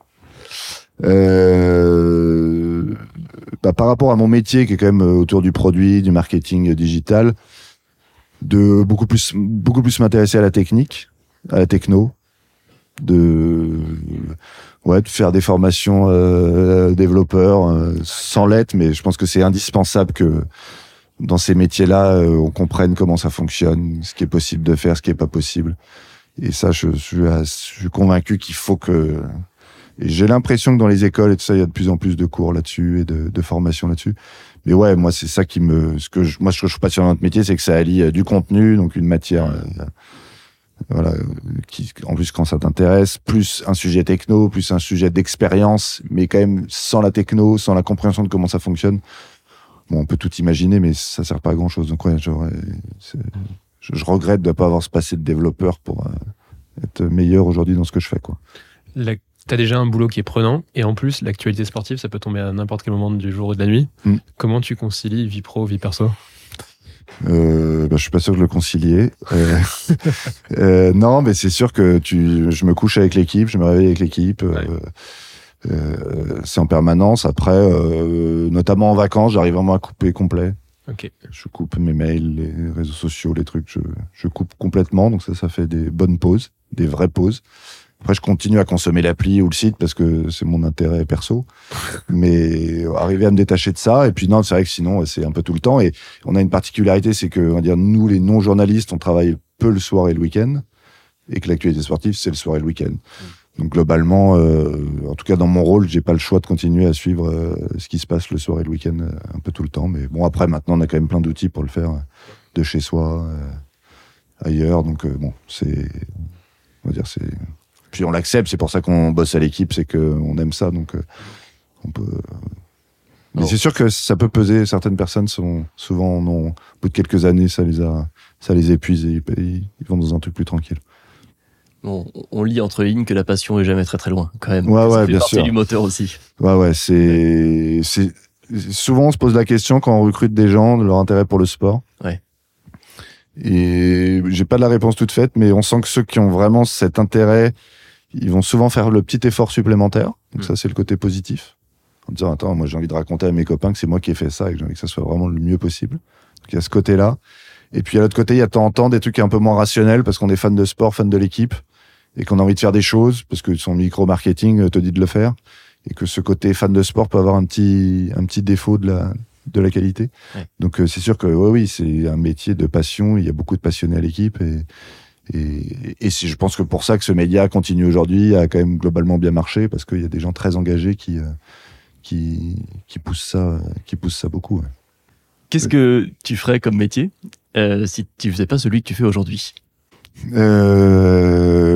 Euh, bah, par rapport à mon métier qui est quand même euh, autour du produit, du marketing euh, digital, de beaucoup plus, beaucoup plus m'intéresser à la technique, à la techno, de, ouais, de faire des formations euh, développeurs euh, sans l'être, mais je pense que c'est indispensable que dans ces métiers-là, on comprenne comment ça fonctionne, ce qui est possible de faire, ce qui est pas possible. Et ça, je, suis, convaincu qu'il faut que j'ai l'impression que dans les écoles et tout ça, il y a de plus en plus de cours là-dessus et de, de formation là-dessus. Mais ouais, moi, c'est ça qui me, ce que je, moi, je trouve passionnant dans notre métier, c'est que ça allie euh, du contenu, donc une matière, euh, voilà, qui, en plus, quand ça t'intéresse, plus un sujet techno, plus un sujet d'expérience, mais quand même sans la techno, sans la compréhension de comment ça fonctionne. Bon, on peut tout imaginer, mais ça sert pas à grand chose. Donc ouais, c'est- je, regrette de ne pas avoir ce passé de développeur pour euh, être meilleur aujourd'hui dans ce que je fais, quoi. T'as déjà un boulot qui est prenant et en plus l'actualité sportive ça peut tomber à n'importe quel moment du jour ou de la nuit. Mm. Comment tu concilies vie pro vie perso? Euh, bah, je suis pas sûr de le concilier. Euh, euh, non, mais c'est sûr que tu, je me couche avec l'équipe, je me réveille avec l'équipe. Ouais. c'est en permanence. Après, notamment en vacances, j'arrive vraiment à couper complet. Ok. Je coupe mes mails, les réseaux sociaux, les trucs. Je, je coupe complètement. Donc ça, ça fait des bonnes pauses, des vraies pauses. Après, je continue à consommer l'appli ou le site parce que c'est mon intérêt perso. Mais arriver à me détacher de ça. Et puis non, c'est vrai que sinon, c'est un peu tout le temps. Et on a une particularité, c'est que, on va dire, nous, les non-journalistes, on travaille peu le soir et le week-end. Et que l'actualité sportive, c'est le soir et le week-end. Donc globalement, euh, en tout cas dans mon rôle, j'ai pas le choix de continuer à suivre euh, ce qui se passe le soir et le week-end euh, un peu tout le temps. Mais bon, après maintenant, on a quand même plein d'outils pour le faire euh, de chez soi, euh, ailleurs. Donc euh, bon, c'est, on va dire, c'est. Puis on l'accepte. C'est pour ça qu'on bosse à l'équipe, c'est que on aime ça. Donc euh, on peut. Mais Non. c'est sûr que ça peut peser. Certaines personnes sont souvent, en ont, au bout de quelques années, ça les a, ça les épuise et ils, ils vont dans un truc plus tranquille. Bon, on lit entre lignes que la passion est jamais très très loin, quand même. Ouais, ça ouais, fait bien partie sûr. du moteur aussi. Ouais, ouais, c'est, c'est, souvent on se pose la question quand on recrute des gens de leur intérêt pour le sport. Ouais. Et j'ai pas de la réponse toute faite, mais on sent que ceux qui ont vraiment cet intérêt, ils vont souvent faire le petit effort supplémentaire. Donc Mm. ça, c'est le côté positif. En disant, attends, moi j'ai envie de raconter à mes copains que c'est moi qui ai fait ça et que j'ai envie que ça soit vraiment le mieux possible. Donc il y a ce côté-là. Et puis à l'autre côté, il y a de temps en temps des trucs un peu moins rationnels parce qu'on est fan de sport, fan de l'équipe et qu'on a envie de faire des choses parce que son micro-marketing te dit de le faire et que ce côté fan de sport peut avoir un petit, un petit défaut de la, de la qualité. Ouais. Donc euh, c'est sûr que ouais, oui, c'est un métier de passion. Il y a beaucoup de passionnés à l'équipe et, et, je pense que pour ça que ce média continue aujourd'hui a quand même globalement bien marché parce qu'il y a des gens très engagés qui, euh, qui, qui poussent ça, qui poussent ça beaucoup. ouais. Qu'est-ce que tu ferais comme métier euh, si tu faisais pas celui que tu fais aujourd'hui? Euh,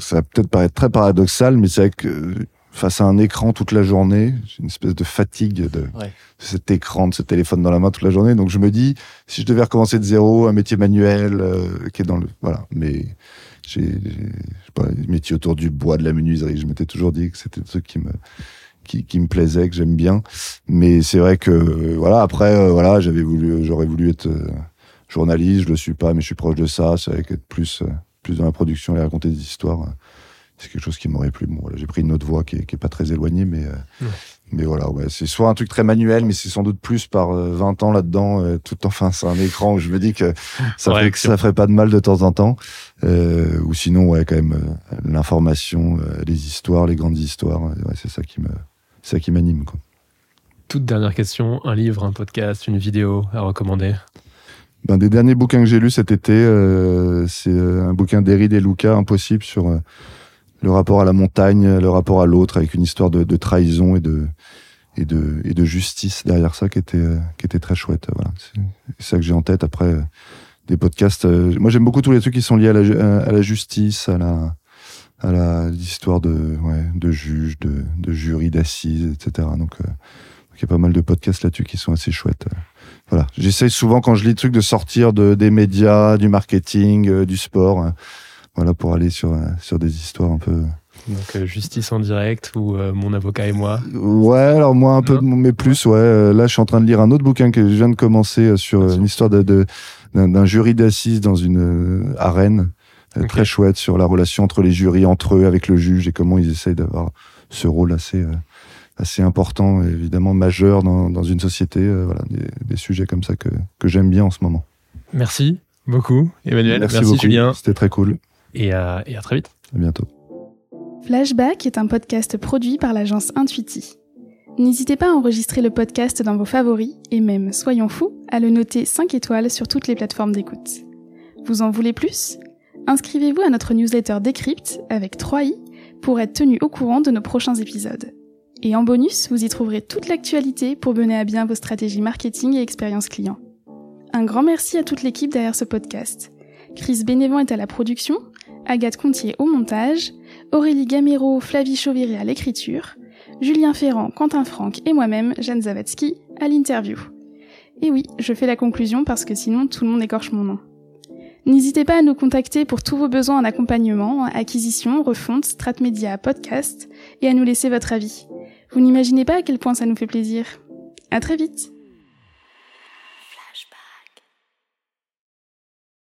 ça va peut-être paraître très paradoxal, mais c'est vrai que face à un écran toute la journée, j'ai une espèce de fatigue de, Ouais. cet écran, de ce téléphone dans la main toute la journée. Donc je me dis, si je devais recommencer de zéro, un métier manuel euh, qui est dans le, voilà. Mais j'ai, métiers autour du bois, de la menuiserie. Je m'étais toujours dit que c'était des trucs qui me qui, qui me plaisait, que j'aime bien. Mais c'est vrai que euh, voilà, après euh, voilà, j'avais voulu, j'aurais voulu être journaliste, je le suis pas, mais je suis proche de ça. C'est vrai qu'être plus, plus dans la production et raconter des histoires, c'est quelque chose qui m'aurait plu. Bon, voilà, j'ai pris une autre voie qui est, qui est pas très éloignée, mais, euh, mais voilà, ouais, c'est soit un truc très manuel, mais c'est sans doute plus par euh, 20 ans là-dedans, euh, tout enfin, c'est un écran où je me dis que ça, Ouais, ferait, que ça ferait pas de mal de temps en temps. Euh, ou sinon, ouais, quand même, l'information, les histoires, les grandes histoires, ouais, c'est ça qui me, ça qui m'anime, quoi. Toute dernière question, un livre, un podcast, une vidéo à recommander? Ben, des derniers bouquins que j'ai lus cet été, c'est un bouquin d'Eri et Luca, Impossible, sur le rapport à la montagne, le rapport à l'autre, avec une histoire de, trahison et de, et, de, et de justice derrière ça qui était, euh, qui était très chouette. Voilà. C'est ça que j'ai en tête. Après, euh, des podcasts. euh, moi, j'aime beaucoup tous les trucs qui sont liés à la, ju- à la justice, à la à la l'histoire de ouais, de juges, de, de jurys, d'assises, etc. Donc, euh, il y a pas mal de podcasts là-dessus qui sont assez chouettes. euh. Voilà, j'essaye souvent quand je lis des trucs de sortir de, des médias, du marketing, euh, du sport, euh, voilà, pour aller sur, euh, sur des histoires un peu. Donc euh, Justice en direct ou euh, Mon avocat et moi. Ouais, alors moi un peu, Non. mais plus, ouais. Euh, Là, je suis en train de lire un autre bouquin que je viens de commencer euh, sur euh, une histoire de, de- d'un, d'un jury d'assises dans une euh, arène euh, très chouette sur la relation entre les jurys, entre eux, avec le juge et comment ils essayent d'avoir ce rôle assez, euh, assez important, et évidemment majeur dans, dans une société. euh, voilà, des, des sujets comme ça que, que j'aime bien en ce moment. Merci beaucoup, Emmanuel. Merci, beaucoup. Julien. C'était très cool. Et, à- et à très vite. À bientôt. Flashback est un podcast produit par l'agence Intuiti. N'hésitez pas à enregistrer le podcast dans vos favoris et même, soyons fous, à le noter 5 étoiles sur toutes les plateformes d'écoute. Vous en voulez plus? Inscrivez-vous à notre newsletter Décrypte avec 3i pour être tenu au courant de nos prochains épisodes. Et en bonus, vous y trouverez toute l'actualité pour mener à bien vos stratégies marketing et expérience client. Un grand merci à toute l'équipe derrière ce podcast. Chris Bénévent est à la production, Agathe Contier au montage, Aurélie Gamero, Flavie Chauviré à l'écriture, Julien Ferrand, Quentin Franck et moi-même, Jeanne Zawadzki, à l'interview. Et oui, je fais la conclusion parce que sinon tout le monde écorche mon nom. N'hésitez pas à nous contacter pour tous vos besoins en accompagnement, acquisition, refonte, strat média, podcast, et à nous laisser votre avis. Vous n'imaginez pas à quel point ça nous fait plaisir. À très vite!